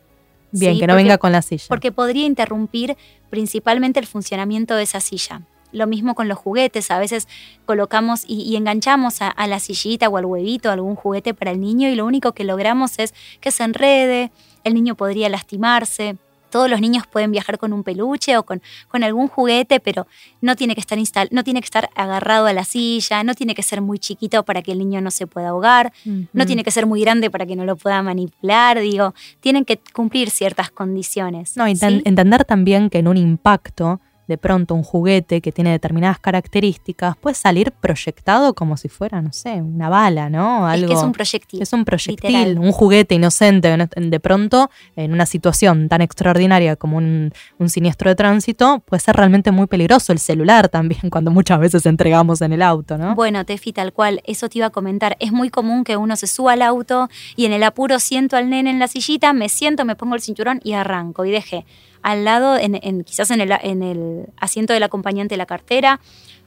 Bien, que no venga con la silla. Porque podría interrumpir principalmente el funcionamiento de esa silla. Lo mismo con los juguetes, a veces colocamos y, enganchamos a, la sillita o al huevito algún juguete para el niño y lo único que logramos es que se enrede, el niño podría lastimarse. Todos los niños pueden viajar con un peluche o con, con algún juguete, pero no tiene, que estar no tiene que estar agarrado a la silla, no tiene que ser muy chiquito para que el niño no se pueda ahogar, no tiene que ser muy grande para que no lo pueda manipular, digo, tienen que cumplir ciertas condiciones. No, entender también que en un impacto de pronto un juguete que tiene determinadas características puede salir proyectado como si fuera, no sé, una bala, ¿no? Algo, es que es un proyectil. Es un proyectil, un juguete inocente. De pronto, en una situación tan extraordinaria como un, siniestro de tránsito, puede ser realmente muy peligroso. El celular también, cuando muchas veces entregamos en el auto, ¿no? Bueno, Tefi, tal cual, eso te iba a comentar. Es muy común que uno se suba al auto y en el apuro siento al nene en la sillita, me siento, me pongo el cinturón y arranco y deje al lado, en, quizás en el, en el, asiento del acompañante de la cartera.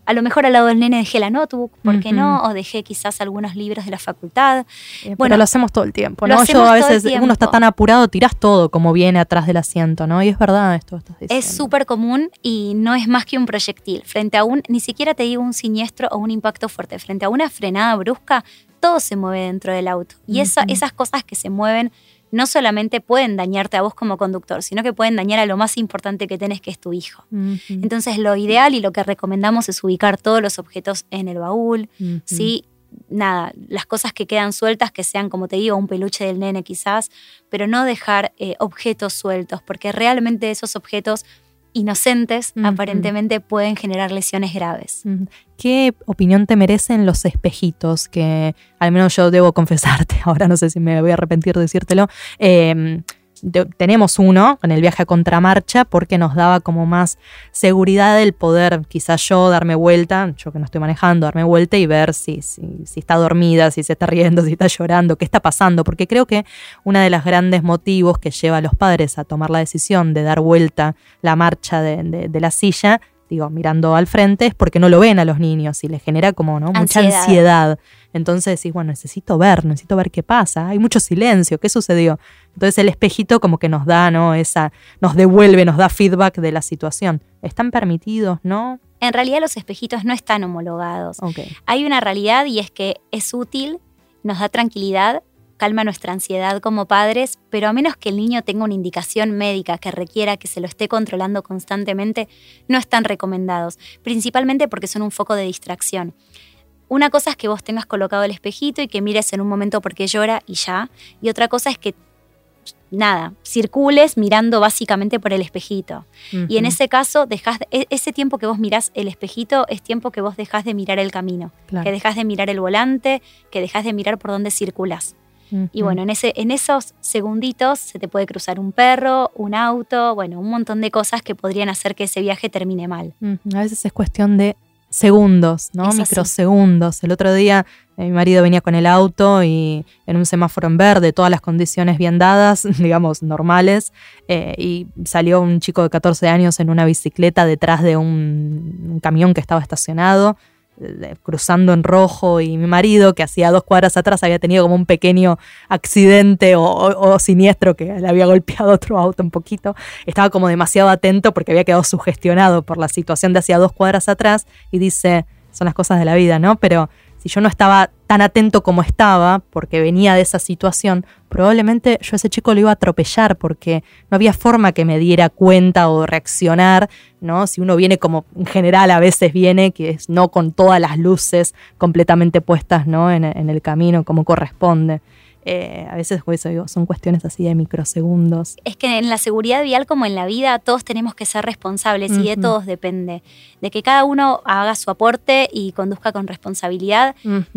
A lo mejor al lado del nene dejé la notebook, ¿por qué no? O dejé quizás algunos libros de la facultad. Eh, bueno, lo hacemos todo el tiempo, ¿no? Yo a veces uno está tan apurado, tirás todo como viene atrás del asiento, ¿no? Y es verdad esto. Estás es súper común y no es más que un proyectil. Frente a un, ni siquiera te digo un siniestro o un impacto fuerte, frente a una frenada brusca, todo se mueve dentro del auto. Y esas cosas que se mueven no solamente pueden dañarte a vos como conductor, sino que pueden dañar a lo más importante que tenés, que es tu hijo. Entonces, lo ideal y lo que recomendamos es ubicar todos los objetos en el baúl, ¿sí? Nada, las cosas que quedan sueltas, que sean, como te digo, un peluche del nene quizás, pero no dejar eh, objetos sueltos, porque realmente esos objetos inocentes aparentemente pueden generar lesiones graves. ¿Qué opinión te merecen los espejitos? Que al menos yo debo confesarte, ahora no sé si me voy a arrepentir de decírtelo. Eh, tenemos uno en el viaje a contramarcha porque nos daba como más seguridad el poder, quizás yo darme vuelta, yo que no estoy manejando, darme vuelta y ver si, si, está dormida, si se está riendo, si está llorando, qué está pasando, porque creo que uno de los grandes motivos que lleva a los padres a tomar la decisión de dar vuelta la marcha de, de la silla digo, mirando al frente, es porque no lo ven a los niños y les genera como ¿no? mucha ansiedad. Entonces decís, bueno, necesito ver, necesito ver qué pasa, hay mucho silencio, ¿qué sucedió? Entonces el espejito como que nos da, ¿no? Esa, nos devuelve, nos da feedback de la situación. ¿Están permitidos, no? En realidad los espejitos no están homologados. Hay una realidad y es que es útil, nos da tranquilidad, calma nuestra ansiedad como padres, pero a menos que el niño tenga una indicación médica que requiera que se lo esté controlando constantemente, no están recomendados, principalmente porque son un foco de distracción. Una cosa es que vos tengas colocado el espejito y que mires en un momento porque llora y ya, y otra cosa es que nada, circules mirando básicamente por el espejito. Y en ese caso, dejas, e, ese tiempo que vos mirás el espejito es tiempo que vos dejás de mirar el camino, que dejás de mirar el volante, que dejás de mirar por dónde circulas. Y bueno, en, ese, en esos segunditos se te puede cruzar un perro, un auto, bueno, un montón de cosas que podrían hacer que ese viaje termine mal. A veces es cuestión de segundos, ¿no? Microsegundos. El otro día eh, mi marido venía con el auto y en un semáforo en verde, todas las condiciones bien dadas, digamos, normales, eh, y salió un chico de 14 años en una bicicleta detrás de un camión que estaba estacionado cruzando en rojo y mi marido, que hacía dos cuadras atrás había tenido como un pequeño accidente o, siniestro que le había golpeado otro auto un poquito, estaba como demasiado atento porque había quedado sugestionado por la situación de hacía dos cuadras atrás y dice, son las cosas de la vida, ¿no? Pero si yo no estaba tan atento como estaba, porque venía de esa situación, probablemente yo a ese chico lo iba a atropellar porque no había forma que me diera cuenta o reaccionar, ¿no? Si uno viene como en general a veces viene, que es no con todas las luces completamente puestas, ¿no? En, en el camino como corresponde. Eh, a veces pues, son cuestiones así de microsegundos. Es que en la seguridad vial como en la vida todos tenemos que ser responsables y de todos depende. De que cada uno haga su aporte y conduzca con responsabilidad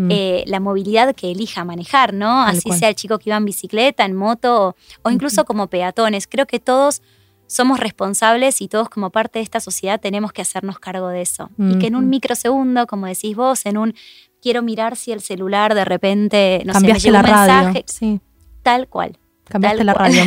eh, la movilidad que elija manejar, ¿no? así sea el chico que iba en bicicleta, en moto o, incluso como peatones. Creo que todos somos responsables y todos como parte de esta sociedad tenemos que hacernos cargo de eso. Y que en un microsegundo, como decís vos, en un quiero mirar si el celular de repente, no Cambiaste sé, me la un radio, mensaje. Sí. Tal cual. Cambiaste la radio.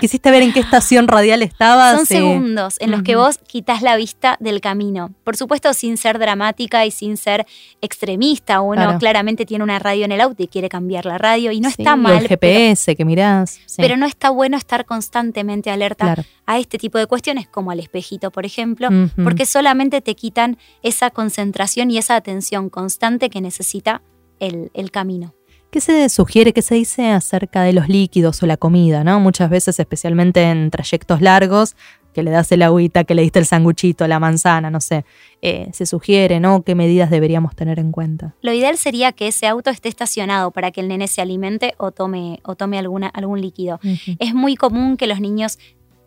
quisiste ver en qué estación radial estabas. Son segundos en los que vos quitas la vista del camino. Por supuesto, sin ser dramática y sin ser extremista. Uno claramente tiene una radio en el auto y quiere cambiar la radio y no está mal. el GPS que mirás. Pero no está bueno estar constantemente alerta a este tipo de cuestiones, como al espejito, por ejemplo, porque solamente te quitan esa concentración y esa atención constante que necesita el, el camino. ¿Qué se sugiere, qué se dice acerca de los líquidos o la comida? ¿no? Muchas veces, especialmente en trayectos largos, que le das el agüita, que le diste el sanguchito, la manzana, no sé, eh, se sugiere, ¿no? ¿Qué medidas deberíamos tener en cuenta? Lo ideal sería que ese auto esté estacionado para que el nene se alimente o tome, o tome alguna, algún líquido. Es muy común que los niños,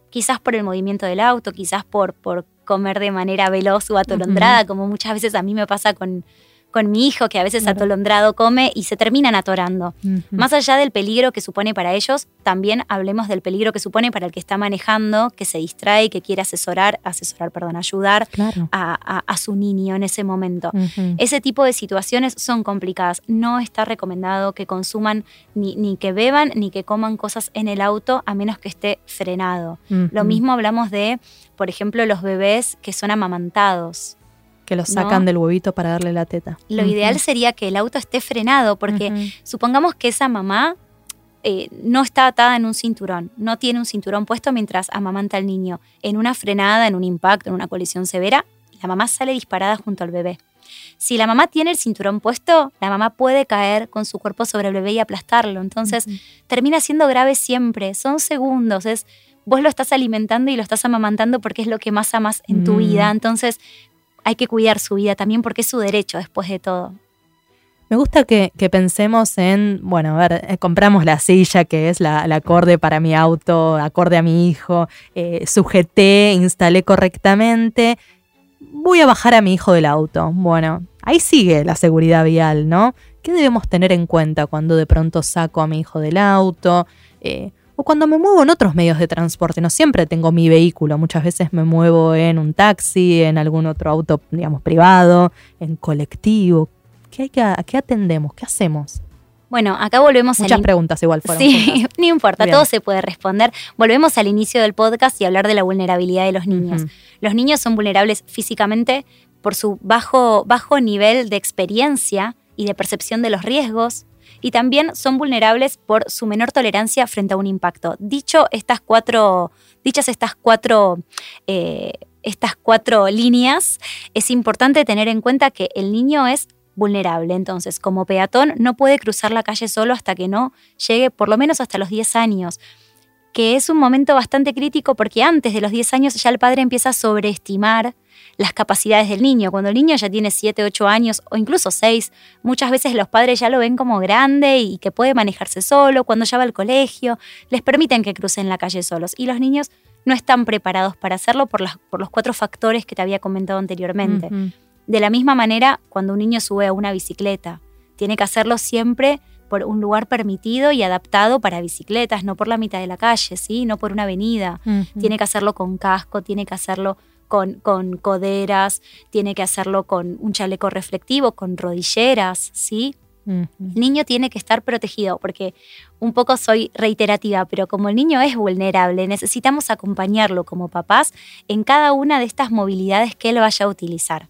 quizás por el movimiento del auto, quizás por, por comer de manera veloz o atolondrada, como muchas veces a mí me pasa con, con mi hijo, que a veces atolondrado come y se terminan atorando. Más allá del peligro que supone para ellos, también hablemos del peligro que supone para el que está manejando, que se distrae, que quiere asesorar, asesorar, perdón, ayudar a, su niño en ese momento. Ese tipo de situaciones son complicadas. No está recomendado que consuman ni, ni, que beban ni que coman cosas en el auto a menos que esté frenado. Lo mismo hablamos de, por ejemplo, los bebés que son amamantados. Que lo sacan del huevito para darle la teta. Lo ideal sería que el auto esté frenado, porque supongamos que esa mamá eh, no está atada en un cinturón, no tiene un cinturón puesto mientras amamanta al niño. En una frenada, en un impacto, en una colisión severa, la mamá sale disparada junto al bebé. Si la mamá tiene el cinturón puesto, la mamá puede caer con su cuerpo sobre el bebé y aplastarlo. Entonces, termina siendo grave siempre. Son segundos. Es, vos lo estás alimentando y lo estás amamantando porque es lo que más amas en tu mm. vida. Entonces, hay que cuidar su vida también porque es su derecho después de todo. Me gusta que, pensemos en, bueno, a ver, eh, compramos la silla que es la, acorde para mi auto, acorde a mi hijo, eh, sujeté, instalé correctamente, voy a bajar a mi hijo del auto. Bueno, ahí sigue la seguridad vial, ¿no? ¿Qué debemos tener en cuenta cuando de pronto saco a mi hijo del auto? Eh, o cuando me muevo en otros medios de transporte, no siempre tengo mi vehículo, muchas veces me muevo en un taxi, en algún otro auto, digamos, privado, en colectivo. ¿Qué, hay que, ¿Qué atendemos? ¿Qué hacemos? Bueno, acá volvemos Muchas preguntas igual fueron. Sí, no importa, todo se puede responder. Volvemos al inicio del podcast y hablar de la vulnerabilidad de los niños. Los niños son vulnerables físicamente por su bajo, bajo nivel de experiencia y de percepción de los riesgos, y también son vulnerables por su menor tolerancia frente a un impacto. Dicho estas cuatro, dichas estas cuatro, eh, estas cuatro líneas, es importante tener en cuenta que el niño es vulnerable. Entonces, como peatón, no puede cruzar la calle solo hasta que no llegue por lo menos hasta los 10 años que es un momento bastante crítico porque antes de los 10 años ya el padre empieza a sobreestimar las capacidades del niño. Cuando el niño ya tiene 7, 8 años o incluso 6, muchas veces los padres ya lo ven como grande y que puede manejarse solo, cuando ya va al colegio, les permiten que crucen la calle solos. Y los niños no están preparados para hacerlo por, por los cuatro factores que te había comentado anteriormente. De la misma manera, cuando un niño sube a una bicicleta, tiene que hacerlo siempre por un lugar permitido y adaptado para bicicletas, no por la mitad de la calle, ¿sí? no por una avenida. Tiene que hacerlo con casco, tiene que hacerlo con, con, coderas, tiene que hacerlo con un chaleco reflectivo, con rodilleras, ¿sí? El niño tiene que estar protegido porque un poco soy reiterativa, pero como el niño es vulnerable, necesitamos acompañarlo como papás en cada una de estas movilidades que él vaya a utilizar.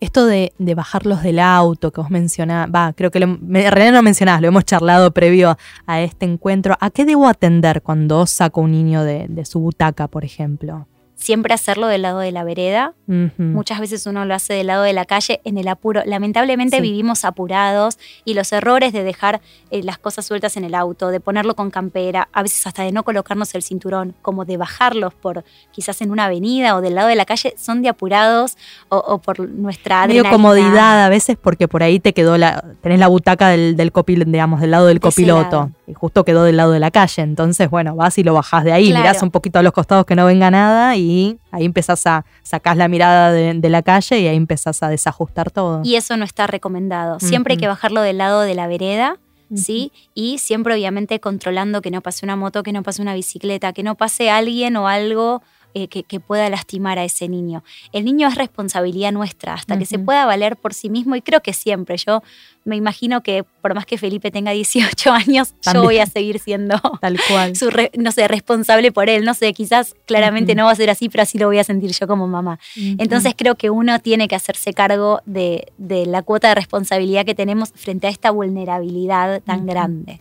Esto de, bajarlos del auto que vos mencionás, va, creo que lo, en realidad no mencionás, lo hemos charlado previo a este encuentro. ¿A qué debo atender cuando saco un niño de, su butaca, por ejemplo? Siempre hacerlo del lado de la vereda. Muchas veces uno lo hace del lado de la calle en el apuro. Lamentablemente vivimos apurados y los errores de dejar eh, las cosas sueltas en el auto, de ponerlo con campera, a veces hasta de no colocarnos el cinturón, como de bajarlos por quizás en una avenida o del lado de la calle, son de apurados o, por nuestra Medio comodidad a veces porque por ahí te quedó la, tenés la butaca del, del digamos, del lado del copiloto y justo quedó del lado de la calle. Entonces, bueno, vas y lo bajás de ahí, mirás un poquito a los costados que no venga nada y y ahí empezás a sacar la mirada de, la calle y ahí empezás a desajustar todo. Y eso no está recomendado. Siempre hay que bajarlo del lado de la vereda. ¿Sí? Y siempre obviamente controlando que no pase una moto, que no pase una bicicleta, que no pase alguien o algo eh, que, pueda lastimar a ese niño. El niño es responsabilidad nuestra, hasta que se pueda valer por sí mismo y creo que siempre. Yo me imagino que por más que Felipe tenga 18 años, yo voy a seguir siendo Tal cual. Su no sé, responsable por él. No sé, quizás claramente no va a ser así, pero así lo voy a sentir yo como mamá. Entonces creo que uno tiene que hacerse cargo de, de, la cuota de responsabilidad que tenemos frente a esta vulnerabilidad tan grande.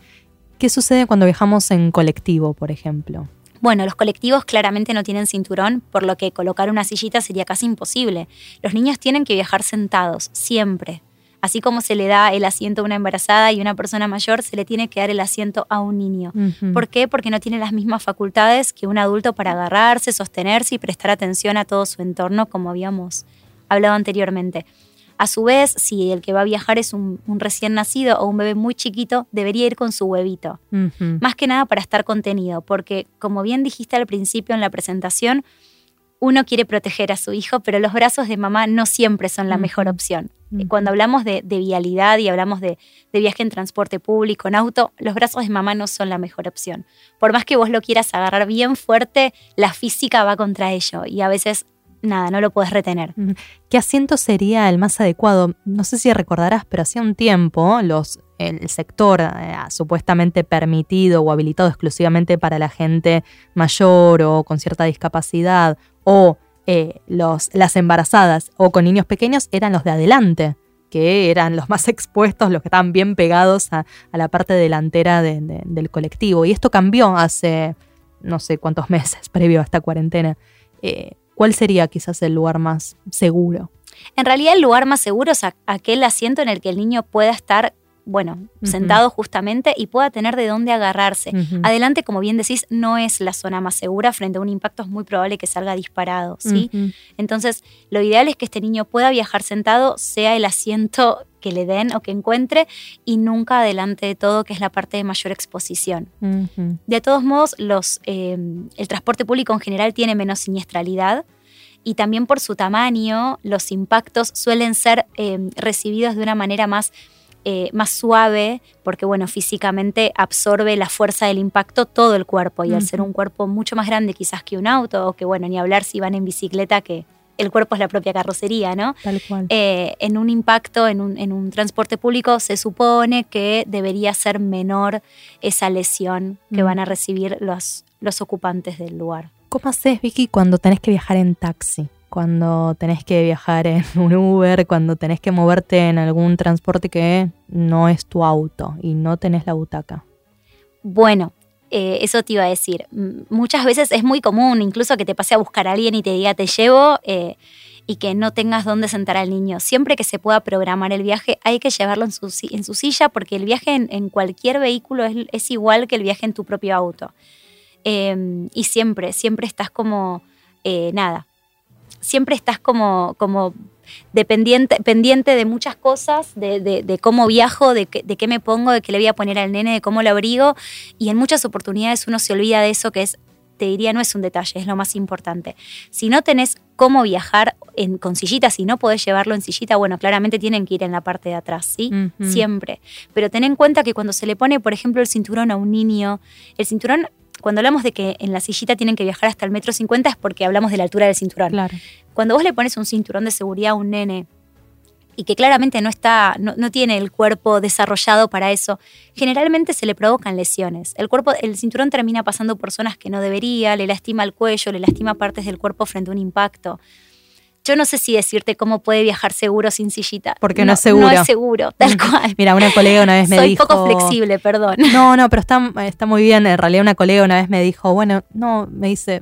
¿Qué sucede cuando viajamos en colectivo, por ejemplo? Bueno, los colectivos claramente no tienen cinturón, por lo que colocar una sillita sería casi imposible. Los niños tienen que viajar sentados, siempre. Así como se le da el asiento a una embarazada y a una persona mayor, se le tiene que dar el asiento a un niño. ¿Por qué? Porque no tiene las mismas facultades que un adulto para agarrarse, sostenerse y prestar atención a todo su entorno, como habíamos hablado anteriormente. A su vez, si el que va a viajar es un, recién nacido o un bebé muy chiquito, debería ir con su huevito. Más que nada para estar contenido, porque como bien dijiste al principio en la presentación, uno quiere proteger a su hijo, pero los brazos de mamá no siempre son la mejor opción. Cuando hablamos de, vialidad y hablamos de, de, viaje en transporte público, en auto, los brazos de mamá no son la mejor opción. Por más que vos lo quieras agarrar bien fuerte, la física va contra ello y a veces nada, no lo puedes retener. ¿Qué asiento sería el más adecuado? No sé si recordarás, pero hacía un tiempo los, el sector eh, supuestamente permitido o habilitado exclusivamente para la gente mayor o con cierta discapacidad o eh, los, las embarazadas o con niños pequeños eran los de adelante que eran los más expuestos, los que estaban bien pegados a, la parte delantera del colectivo. Y esto cambió hace no sé cuántos meses previo a esta cuarentena. Eh, ¿cuál sería quizás el lugar más seguro? En realidad el lugar más seguro es aquel asiento en el que el niño pueda estar bueno, sentado justamente y pueda tener de dónde agarrarse. Adelante, como bien decís, no es la zona más segura. Frente a un impacto es muy probable que salga disparado, ¿sí? Entonces, lo ideal es que este niño pueda viajar sentado, sea el asiento que le den o que encuentre, y nunca adelante de todo, que es la parte de mayor exposición. De todos modos, los, eh, el transporte público en general tiene menos siniestralidad y también por su tamaño, los impactos suelen ser eh, recibidos de una manera más eh, más suave, porque bueno, físicamente absorbe la fuerza del impacto todo el cuerpo y al ser un cuerpo mucho más grande quizás que un auto, o que bueno, ni hablar si van en bicicleta, que el cuerpo es la propia carrocería, ¿no? Tal cual. Eh, en un impacto, en un, en un, transporte público, se supone que debería ser menor esa lesión que van a recibir los, los ocupantes del lugar. ¿Cómo haces, Vicky, cuando tenés que viajar en taxi? Cuando tenés que viajar en un Uber, cuando tenés que moverte en algún transporte que no es tu auto y no tenés la butaca? Bueno, eh, eso te iba a decir. Muchas veces es muy común, incluso que te pase a buscar a alguien y te diga te llevo eh, y que no tengas dónde sentar al niño. Siempre que se pueda programar el viaje, hay que llevarlo en su, silla porque el viaje en, cualquier vehículo es, igual que el viaje en tu propio auto. Em, y siempre, siempre estás como, eh, nada, siempre estás como, como dependiente, pendiente de muchas cosas, de, cómo viajo, de, de, qué me pongo, de qué le voy a poner al nene, de cómo lo abrigo. Y en muchas oportunidades uno se olvida de eso que es, te diría, no es un detalle, es lo más importante. Si no tenés cómo viajar en, con sillita, si no podés llevarlo en sillita, bueno, claramente tienen que ir en la parte de atrás, ¿sí? Siempre. Pero ten en cuenta que cuando se le pone, por ejemplo, el cinturón a un niño, el cinturón cuando hablamos de que en la sillita tienen que viajar hasta el metro cincuenta es porque hablamos de la altura del cinturón. Cuando vos le pones un cinturón de seguridad a un nene y que claramente no está, no, tiene el cuerpo desarrollado para eso, generalmente se le provocan lesiones. El cuerpo, el cinturón termina pasando por zonas que no debería, le lastima el cuello, le lastima partes del cuerpo frente a un impacto. Yo no sé si decirte cómo puede viajar seguro sin sillita. Porque no, es seguro. No es seguro, tal cual. Mira, una colega una vez me Soy dijo. poco flexible, perdón. No, no, pero está, está muy bien. En realidad, una colega una vez me dijo, bueno, no, me dice,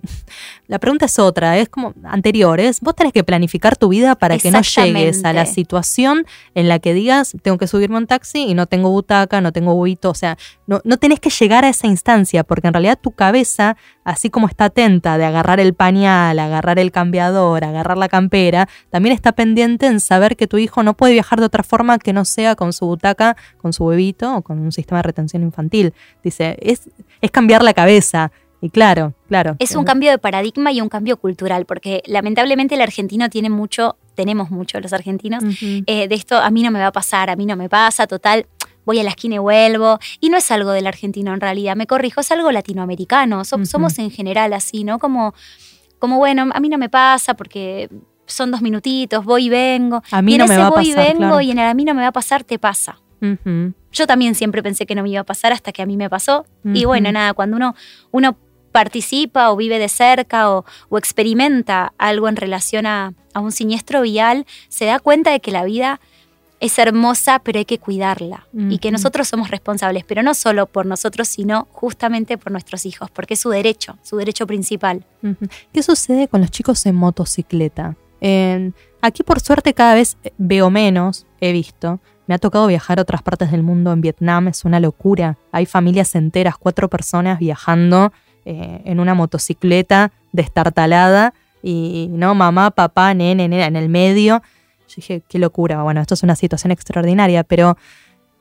la pregunta es otra, es como anterior, es vos tenés que planificar tu vida para que no llegues a la situación en la que digas, tengo que subirme a un taxi y no tengo butaca, no tengo buito, o sea, no, no tenés que llegar a esa instancia, porque en realidad tu cabeza, así como está atenta de agarrar el pañal, agarrar el cambiador, agarrar la campera, también está pendiente en saber que tu hijo no puede viajar de otra forma que no sea con su butaca, con su bebito o con un sistema de retención infantil. Dice, es, es cambiar la cabeza. Y claro, claro. Es un cambio de paradigma y un cambio cultural, porque lamentablemente el argentino tiene mucho, tenemos mucho los argentinos, eh, de esto a mí no me va a pasar, a mí no me pasa, total, voy a la esquina y vuelvo. Y no es algo del argentino en realidad, me corrijo, es algo latinoamericano. Som-. Somos en general así, ¿no? Como, como, bueno, a mí no me pasa porque son dos minutitos, voy y vengo. A mí y en no me ese va a voy y pasar, vengo claro. y en el a mí no me va a pasar, te pasa. Yo también siempre pensé que no me iba a pasar hasta que a mí me pasó. Y Ujú. bueno, nada, cuando uno, uno participa o vive de cerca o, o experimenta algo en relación a, a un siniestro vial, se da cuenta de que la vida es hermosa, pero hay que cuidarla. Y que nosotros somos responsables, pero no solo por nosotros, sino justamente por nuestros hijos, porque es su derecho, su derecho principal. ¿Qué sucede con los chicos en motocicleta? Aquí por suerte cada vez eh, veo menos, he visto. Me ha tocado viajar a otras partes del mundo, en Vietnam es una locura. Hay familias enteras, cuatro personas viajando eh, en una motocicleta destartalada y no mamá, papá, nene, nena en el medio. Yo dije, qué locura. Bueno, esto es una situación extraordinaria, pero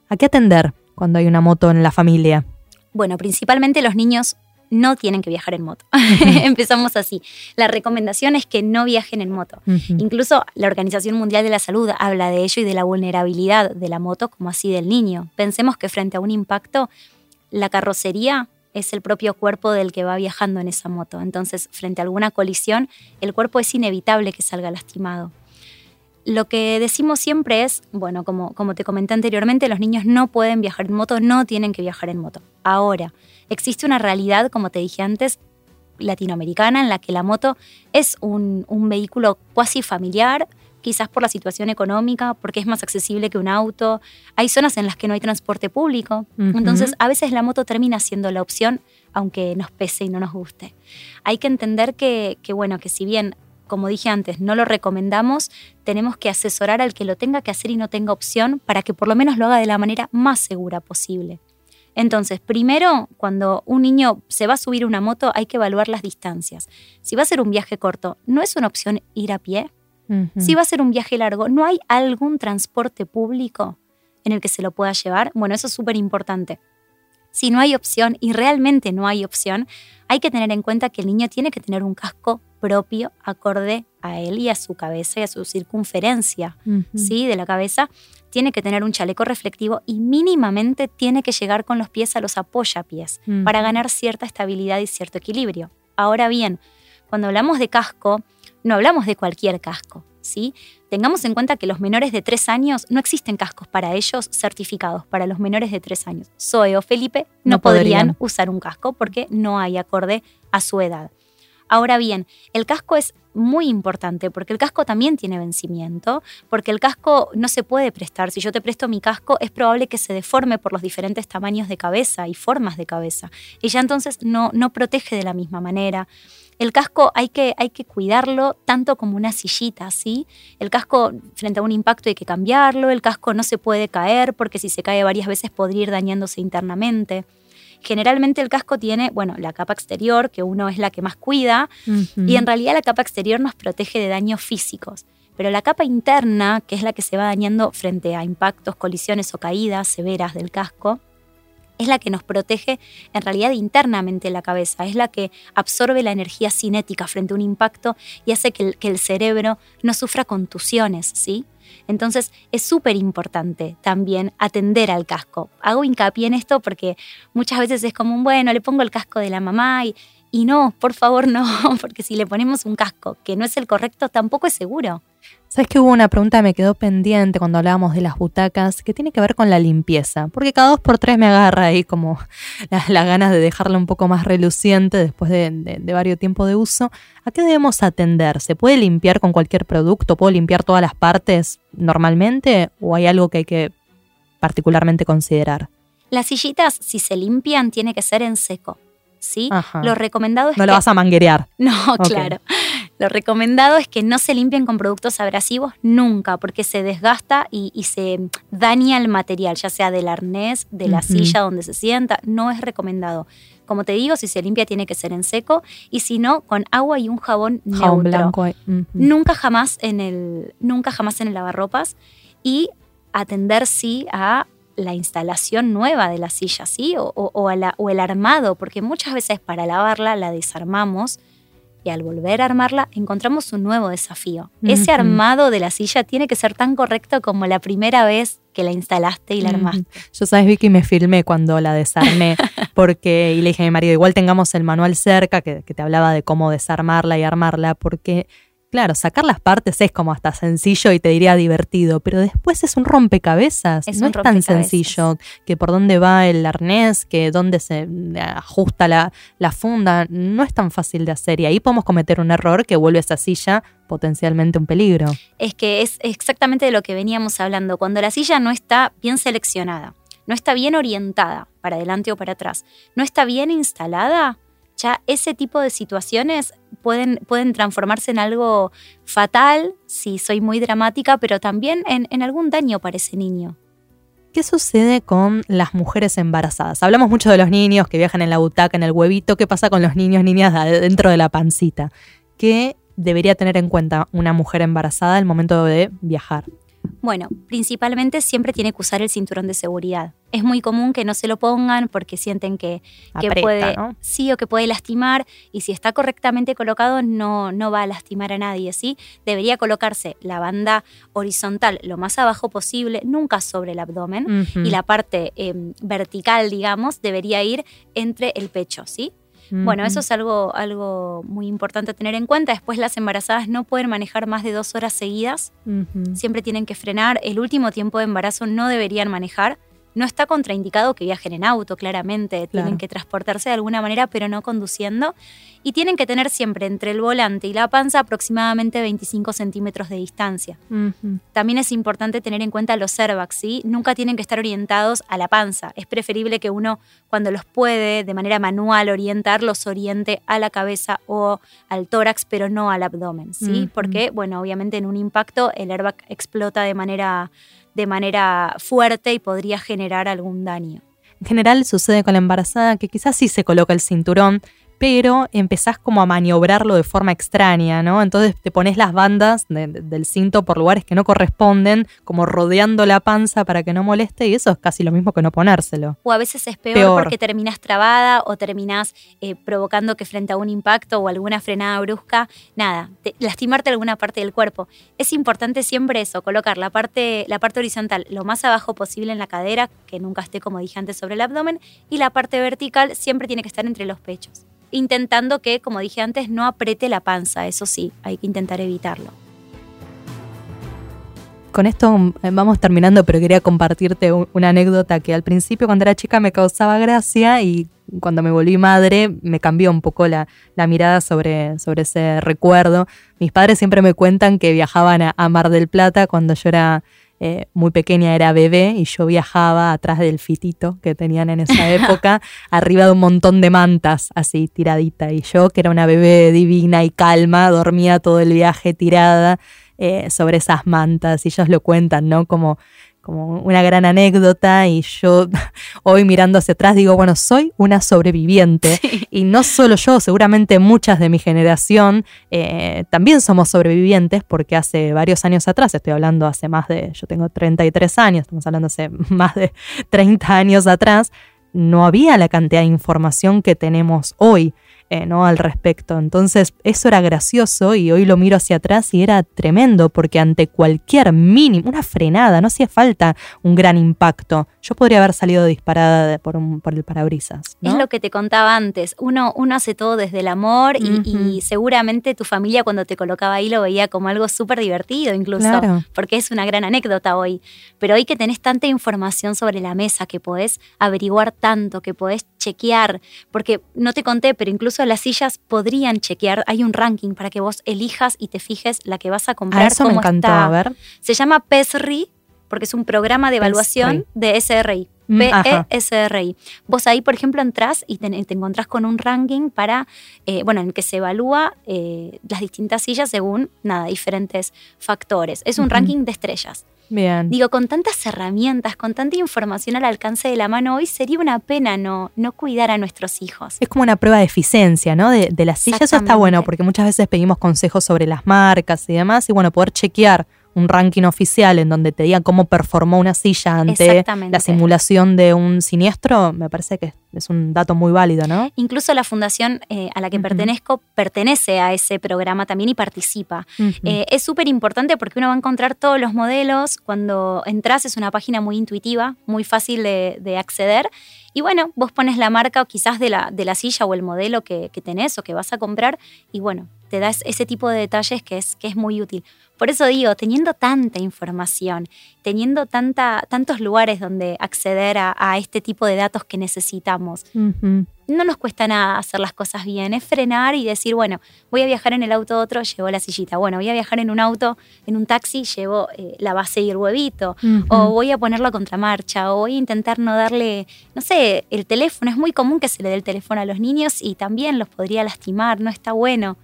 ¿a qué atender cuando hay una moto en la familia? Bueno, principalmente los niños no tienen que viajar en moto. Empezamos así. La recomendación es que no viajen en moto. Incluso la Organización Mundial de la Salud habla de ello y de la vulnerabilidad de la moto como así del niño. Pensemos que frente a un impacto, la carrocería es el propio cuerpo del que va viajando en esa moto. Entonces, frente a alguna colisión, el cuerpo es inevitable que salga lastimado. Lo que decimos siempre es, bueno, como, como te comenté anteriormente, los niños no pueden viajar en moto, no tienen que viajar en moto. Ahora, existe una realidad, como te dije antes, latinoamericana en la que la moto es un, un vehículo cuasi familiar, quizás por la situación económica, porque es más accesible que un auto. Hay zonas en las que no hay transporte público. Ujú. Entonces, a veces la moto termina siendo la opción, aunque nos pese y no nos guste. Hay que entender que, que, bueno, que si bien, como dije antes, no lo recomendamos, tenemos que asesorar al que lo tenga que hacer y no tenga opción para que por lo menos lo haga de la manera más segura posible. Entonces, primero, cuando un niño se va a subir una moto, hay que evaluar las distancias. Si va a ser un viaje corto, ¿no es una opción ir a pie? Si va a ser un viaje largo, ¿no hay algún transporte público en el que se lo pueda llevar? Bueno, eso es súper importante. Si no hay opción, y realmente no hay opción, hay que tener en cuenta que el niño tiene que tener un casco propio, acorde a él y a su cabeza y a su circunferencia. ¿sí? de la cabeza. Tiene que tener un chaleco reflectivo y mínimamente tiene que llegar con los pies a los apoyapiés para ganar cierta estabilidad y cierto equilibrio. Ahora bien, cuando hablamos de casco, no hablamos de cualquier casco, ¿sí? Tengamos en cuenta que los menores de 3 años no existen cascos para ellos certificados para los menores de 3 años. Zoe o Felipe no, No podrían podrían. usar un casco porque no hay acorde a su edad. Ahora bien, el casco es muy importante porque el casco también tiene vencimiento, porque el casco no se puede prestar. Si yo te presto mi casco, es probable que se deforme por los diferentes tamaños de cabeza y formas de cabeza. Y ya entonces no, no protege de la misma manera. El casco hay que, hay que cuidarlo tanto como una sillita, ¿sí? El casco frente a un impacto hay que cambiarlo, el casco no se puede caer porque si se cae varias veces podría ir dañándose internamente. Generalmente el casco tiene, bueno, la capa exterior, que uno es la que más cuida, y en realidad la capa exterior nos protege de daños físicos. Pero la capa interna, que es la que se va dañando frente a impactos, colisiones o caídas severas del casco, es la que nos protege en realidad internamente la cabeza, es la que absorbe la energía cinética frente a un impacto y hace que el, cerebro no sufra contusiones, ¿sí? Entonces es súper importante también atender al casco. Hago hincapié en esto porque muchas veces es como bueno, le pongo el casco de la mamá y, y no, por favor no, porque si le ponemos un casco que no es el correcto, tampoco es seguro. Sabes que hubo una pregunta que me quedó pendiente cuando hablábamos de las butacas, que tiene que ver con la limpieza, porque cada dos por tres me agarra ahí como las, ganas de dejarla un poco más reluciente después de, de, varios tiempos de uso. ¿A qué debemos atender? ¿Se puede limpiar con cualquier producto? ¿Puedo limpiar todas las partes normalmente? ¿O hay algo que hay que particularmente considerar? Las sillitas, si se limpian, tiene que ser en seco. ¿sí? Lo recomendado es no lo vas a manguerear. No, claro. Lo recomendado es que no se limpien con productos abrasivos nunca, porque se desgasta y, se daña el material, ya sea del arnés, de la silla donde se sienta. No es recomendado. Como te digo, si se limpia tiene que ser en seco y si no, con agua y un jabón, jabón blanco. Nunca jamás en el, nunca jamás en el lavarropas y atender sí a la instalación nueva de la silla, ¿sí? O, o, el armado, porque muchas veces para lavarla la desarmamos y al volver a armarla encontramos un nuevo desafío. Ese armado de la silla tiene que ser tan correcto como la primera vez que la instalaste y la armaste. Yo sabes, Vicky, me filmé cuando la desarmé, porque, y le dije a mi marido, igual tengamos el manual cerca que, que te hablaba de cómo desarmarla y armarla, porque Claro, sacar las partes es como hasta sencillo y te diría divertido, pero después es un rompecabezas. no es tan sencillo que por dónde va el arnés, que dónde se ajusta la, la, funda. No es tan fácil de hacer y ahí podemos cometer un error que vuelve a esa silla potencialmente un peligro. Es que es exactamente de lo que veníamos hablando. Cuando la silla no está bien seleccionada, no está bien orientada para adelante o para atrás, no está bien instalada, ya ese tipo de situaciones pueden, pueden transformarse en algo fatal, si soy muy dramática, pero también en, algún daño para ese niño. ¿Qué sucede con las mujeres embarazadas? Hablamos mucho de los niños que viajan en la butaca, en el huevito. ¿Qué pasa con los niños, niñas dentro de la pancita? ¿Qué debería tener en cuenta una mujer embarazada al momento de viajar? Bueno, principalmente siempre tiene que usar el cinturón de seguridad. Es muy común que no se lo pongan porque sienten que, puede, sí o que puede lastimar y si está correctamente colocado no, no va a lastimar a nadie, ¿sí? Debería colocarse la banda horizontal lo más abajo posible, nunca sobre el abdomen y la parte em, vertical, digamos, debería ir entre el pecho, ¿sí? Bueno, eso es algo, algo muy importante a tener en cuenta. Después las embarazadas no pueden manejar más de dos horas seguidas. Siempre tienen que frenar. El último tiempo de embarazo no deberían manejar. No está contraindicado que viajen en auto, claramente. Tienen que transportarse de alguna manera, pero no conduciendo. Y tienen que tener siempre entre el volante y la panza aproximadamente 25 centímetros de distancia. También es importante tener en cuenta los airbags, ¿sí? Nunca tienen que estar orientados a la panza. Es preferible que uno, cuando los puede, de manera manual orientar, los oriente a la cabeza o al tórax, pero no al abdomen, ¿sí? Porque, bueno, obviamente en un impacto el airbag explota de manera de manera fuerte y podría generar algún daño. En general sucede con la embarazada que quizás sí se coloca el cinturón, pero empezás como a maniobrarlo de forma extraña, ¿no? Entonces te pones las bandas del cinto por lugares que no corresponden, como rodeando la panza para que no moleste, y eso es casi lo mismo que no ponérselo. O a veces es peor, porque terminas trabada o terminas eh, provocando que frente a un impacto o alguna frenada brusca, nada, lastimarte alguna parte del cuerpo. Es importante siempre eso, colocar la parte, la parte horizontal lo más abajo posible en la cadera, que nunca esté, como dije antes, sobre el abdomen, y la parte vertical siempre tiene que estar entre los pechos intentando que, como dije antes, no apriete la panza, eso sí, hay que intentar evitarlo. Con esto eh, vamos terminando, pero quería compartirte una anécdota que al principio cuando era chica me causaba gracia y cuando me volví madre me cambió un poco la, mirada sobre, sobre ese recuerdo. Mis padres siempre me cuentan que viajaban a Mar del Plata cuando yo era eh, muy pequeña era bebé y yo viajaba atrás del fitito que tenían en esa época, arriba de un montón de mantas, así tiradita. Y yo, que era una bebé divina y calma, dormía todo el viaje tirada eh, sobre esas mantas. Y ellos lo cuentan, ¿no? Como como una gran anécdota y yo hoy mirando hacia atrás digo, bueno, soy una sobreviviente y no solo yo, seguramente muchas de mi generación eh, también somos sobrevivientes porque hace varios años atrás, estoy hablando hace más de, yo tengo 33 años, estamos hablando hace más de 30 años atrás, no había la cantidad de información que tenemos hoy. Eh, ¿no? al respecto. Entonces, eso era gracioso y hoy lo miro hacia atrás y era tremendo porque ante cualquier mínimo, una frenada, no hacía falta un gran impacto. Yo podría haber salido disparada por, por el parabrisas. Es lo que te contaba antes. Uno, uno hace todo desde el amor y, seguramente tu familia cuando te colocaba ahí lo veía como algo súper divertido incluso, porque es una gran anécdota hoy. Pero hoy que tenés tanta información sobre la mesa, que podés averiguar tanto, que podés chequear, porque no te conté, pero incluso las sillas podrían chequear, hay un ranking para que vos elijas y te fijes la que vas a comprar. A eso me encantó, a ver. Se llama PESRI, porque es un programa de evaluación de SRI. Mm, PESRI. Vos ahí, por ejemplo, entras y te, encontrás con un ranking para, eh, bueno, en el que se evalúa eh, las distintas sillas según, nada, diferentes factores. Es un ranking de estrellas. Bien. Digo, con tantas herramientas, con tanta información al alcance de la mano hoy, sería una pena no, no cuidar a nuestros hijos. Es como una prueba de eficiencia, ¿no? De, de las sillas. Eso está bueno, porque muchas veces pedimos consejos sobre las marcas y demás, y bueno, poder chequear un ranking oficial en donde te digan cómo performó una silla ante la simulación de un siniestro, me parece que es un dato muy válido, ¿no? Incluso la fundación eh, a la que pertenezco pertenece a ese programa también y participa. Eh, es súper importante porque uno va a encontrar todos los modelos. Cuando entras es una página muy intuitiva, muy fácil de, acceder. Y bueno, vos pones la marca o quizás de la, de la silla o el modelo que, que tenés o que vas a comprar y bueno, te das ese tipo de detalles que es, que es muy útil. Por eso digo, teniendo tanta información, teniendo tanta, tantos lugares donde acceder a, este tipo de datos que necesitamos, no nos cuesta nada hacer las cosas bien. Es frenar y decir, bueno, voy a viajar en el auto otro, llevo la sillita. Bueno, voy a viajar en un auto, en un taxi, llevo eh, la base y el huevito. O voy a ponerlo a contramarcha. O voy a intentar no darle, no sé, el teléfono. Es muy común que se le dé el teléfono a los niños y también los podría lastimar. No está bueno.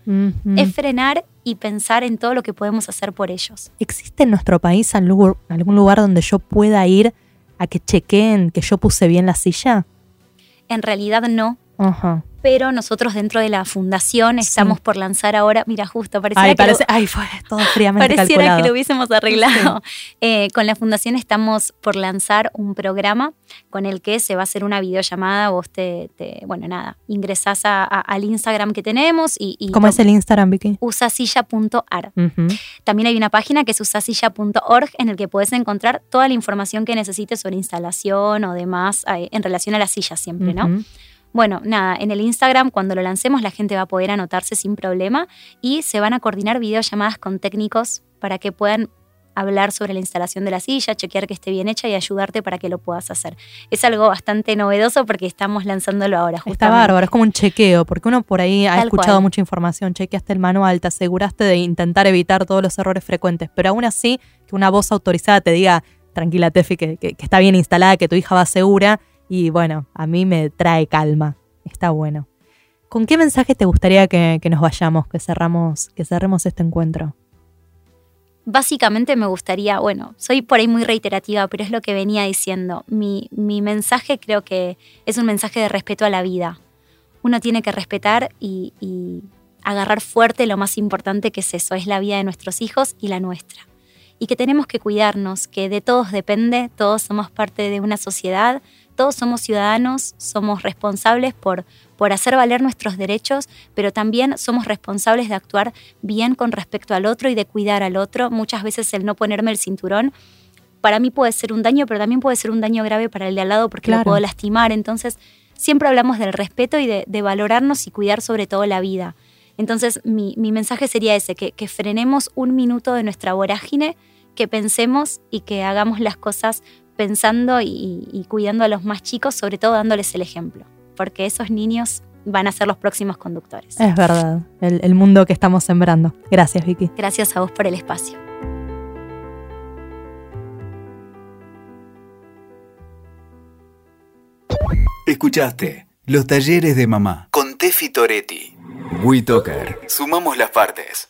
Es frenar y pensar en todo lo que podemos hacer por ellos. ¿Existe en nuestro país algún lugar donde yo pueda ir a que chequeen que yo puse bien la silla? En realidad no. Ajá pero nosotros dentro de la fundación estamos por lanzar ahora, mira, justo, pareciera, que, lo, fue todo fríamente pareciera que lo hubiésemos arreglado. Eh, con la fundación estamos por lanzar un programa con el que se va a hacer una videollamada, vos te, bueno, nada, ingresás al Instagram que tenemos y... ¿Cómo es el Instagram, Vicky? usasilla.ar. También hay una página que es usasilla.org en el que puedes encontrar toda la información que necesites sobre instalación o demás eh, en relación a la silla siempre, ¿no? Bueno, nada, en el Instagram cuando lo lancemos la gente va a poder anotarse sin problema y se van a coordinar videollamadas con técnicos para que puedan hablar sobre la instalación de la silla, chequear que esté bien hecha y ayudarte para que lo puedas hacer. Es algo bastante novedoso porque estamos lanzándolo ahora. Justamente. Está bárbaro, es como un chequeo, porque uno por ahí ha escuchado mucha información, chequeaste el manual, te aseguraste de intentar evitar todos los errores frecuentes, pero aún así que una voz autorizada te diga, tranquila Tefi, que, que está bien instalada, que tu hija va segura, y bueno, a mí me trae calma. Está bueno. ¿Con qué mensaje te gustaría que, nos vayamos, que cerramos, que cerremos este encuentro? Básicamente me gustaría, bueno, soy por ahí muy reiterativa, pero es lo que venía diciendo. Mi, mensaje creo que es un mensaje de respeto a la vida. Uno tiene que respetar y agarrar fuerte lo más importante que es eso, es la vida de nuestros hijos y la nuestra. Y que tenemos que cuidarnos, que de todos depende, todos somos parte de una sociedad, todos somos ciudadanos, somos responsables por, por hacer valer nuestros derechos, pero también somos responsables de actuar bien con respecto al otro y de cuidar al otro. Muchas veces el no ponerme el cinturón para mí puede ser un daño, pero también puede ser un daño grave para el de al lado porque lo puedo lastimar. Entonces, siempre hablamos del respeto y de, valorarnos y cuidar sobre todo la vida. Entonces, mi, mensaje sería ese, que, que, frenemos un minuto de nuestra vorágine, que pensemos y que hagamos las cosas pensando y, cuidando a los más chicos, sobre todo dándoles el ejemplo, porque esos niños van a ser los próximos conductores. Es verdad, el, el, mundo que estamos sembrando. Gracias, Vicky. Gracias a vos por el espacio. Escuchaste los talleres de mamá con Tefi Toretti. WeToker. Sumamos las partes.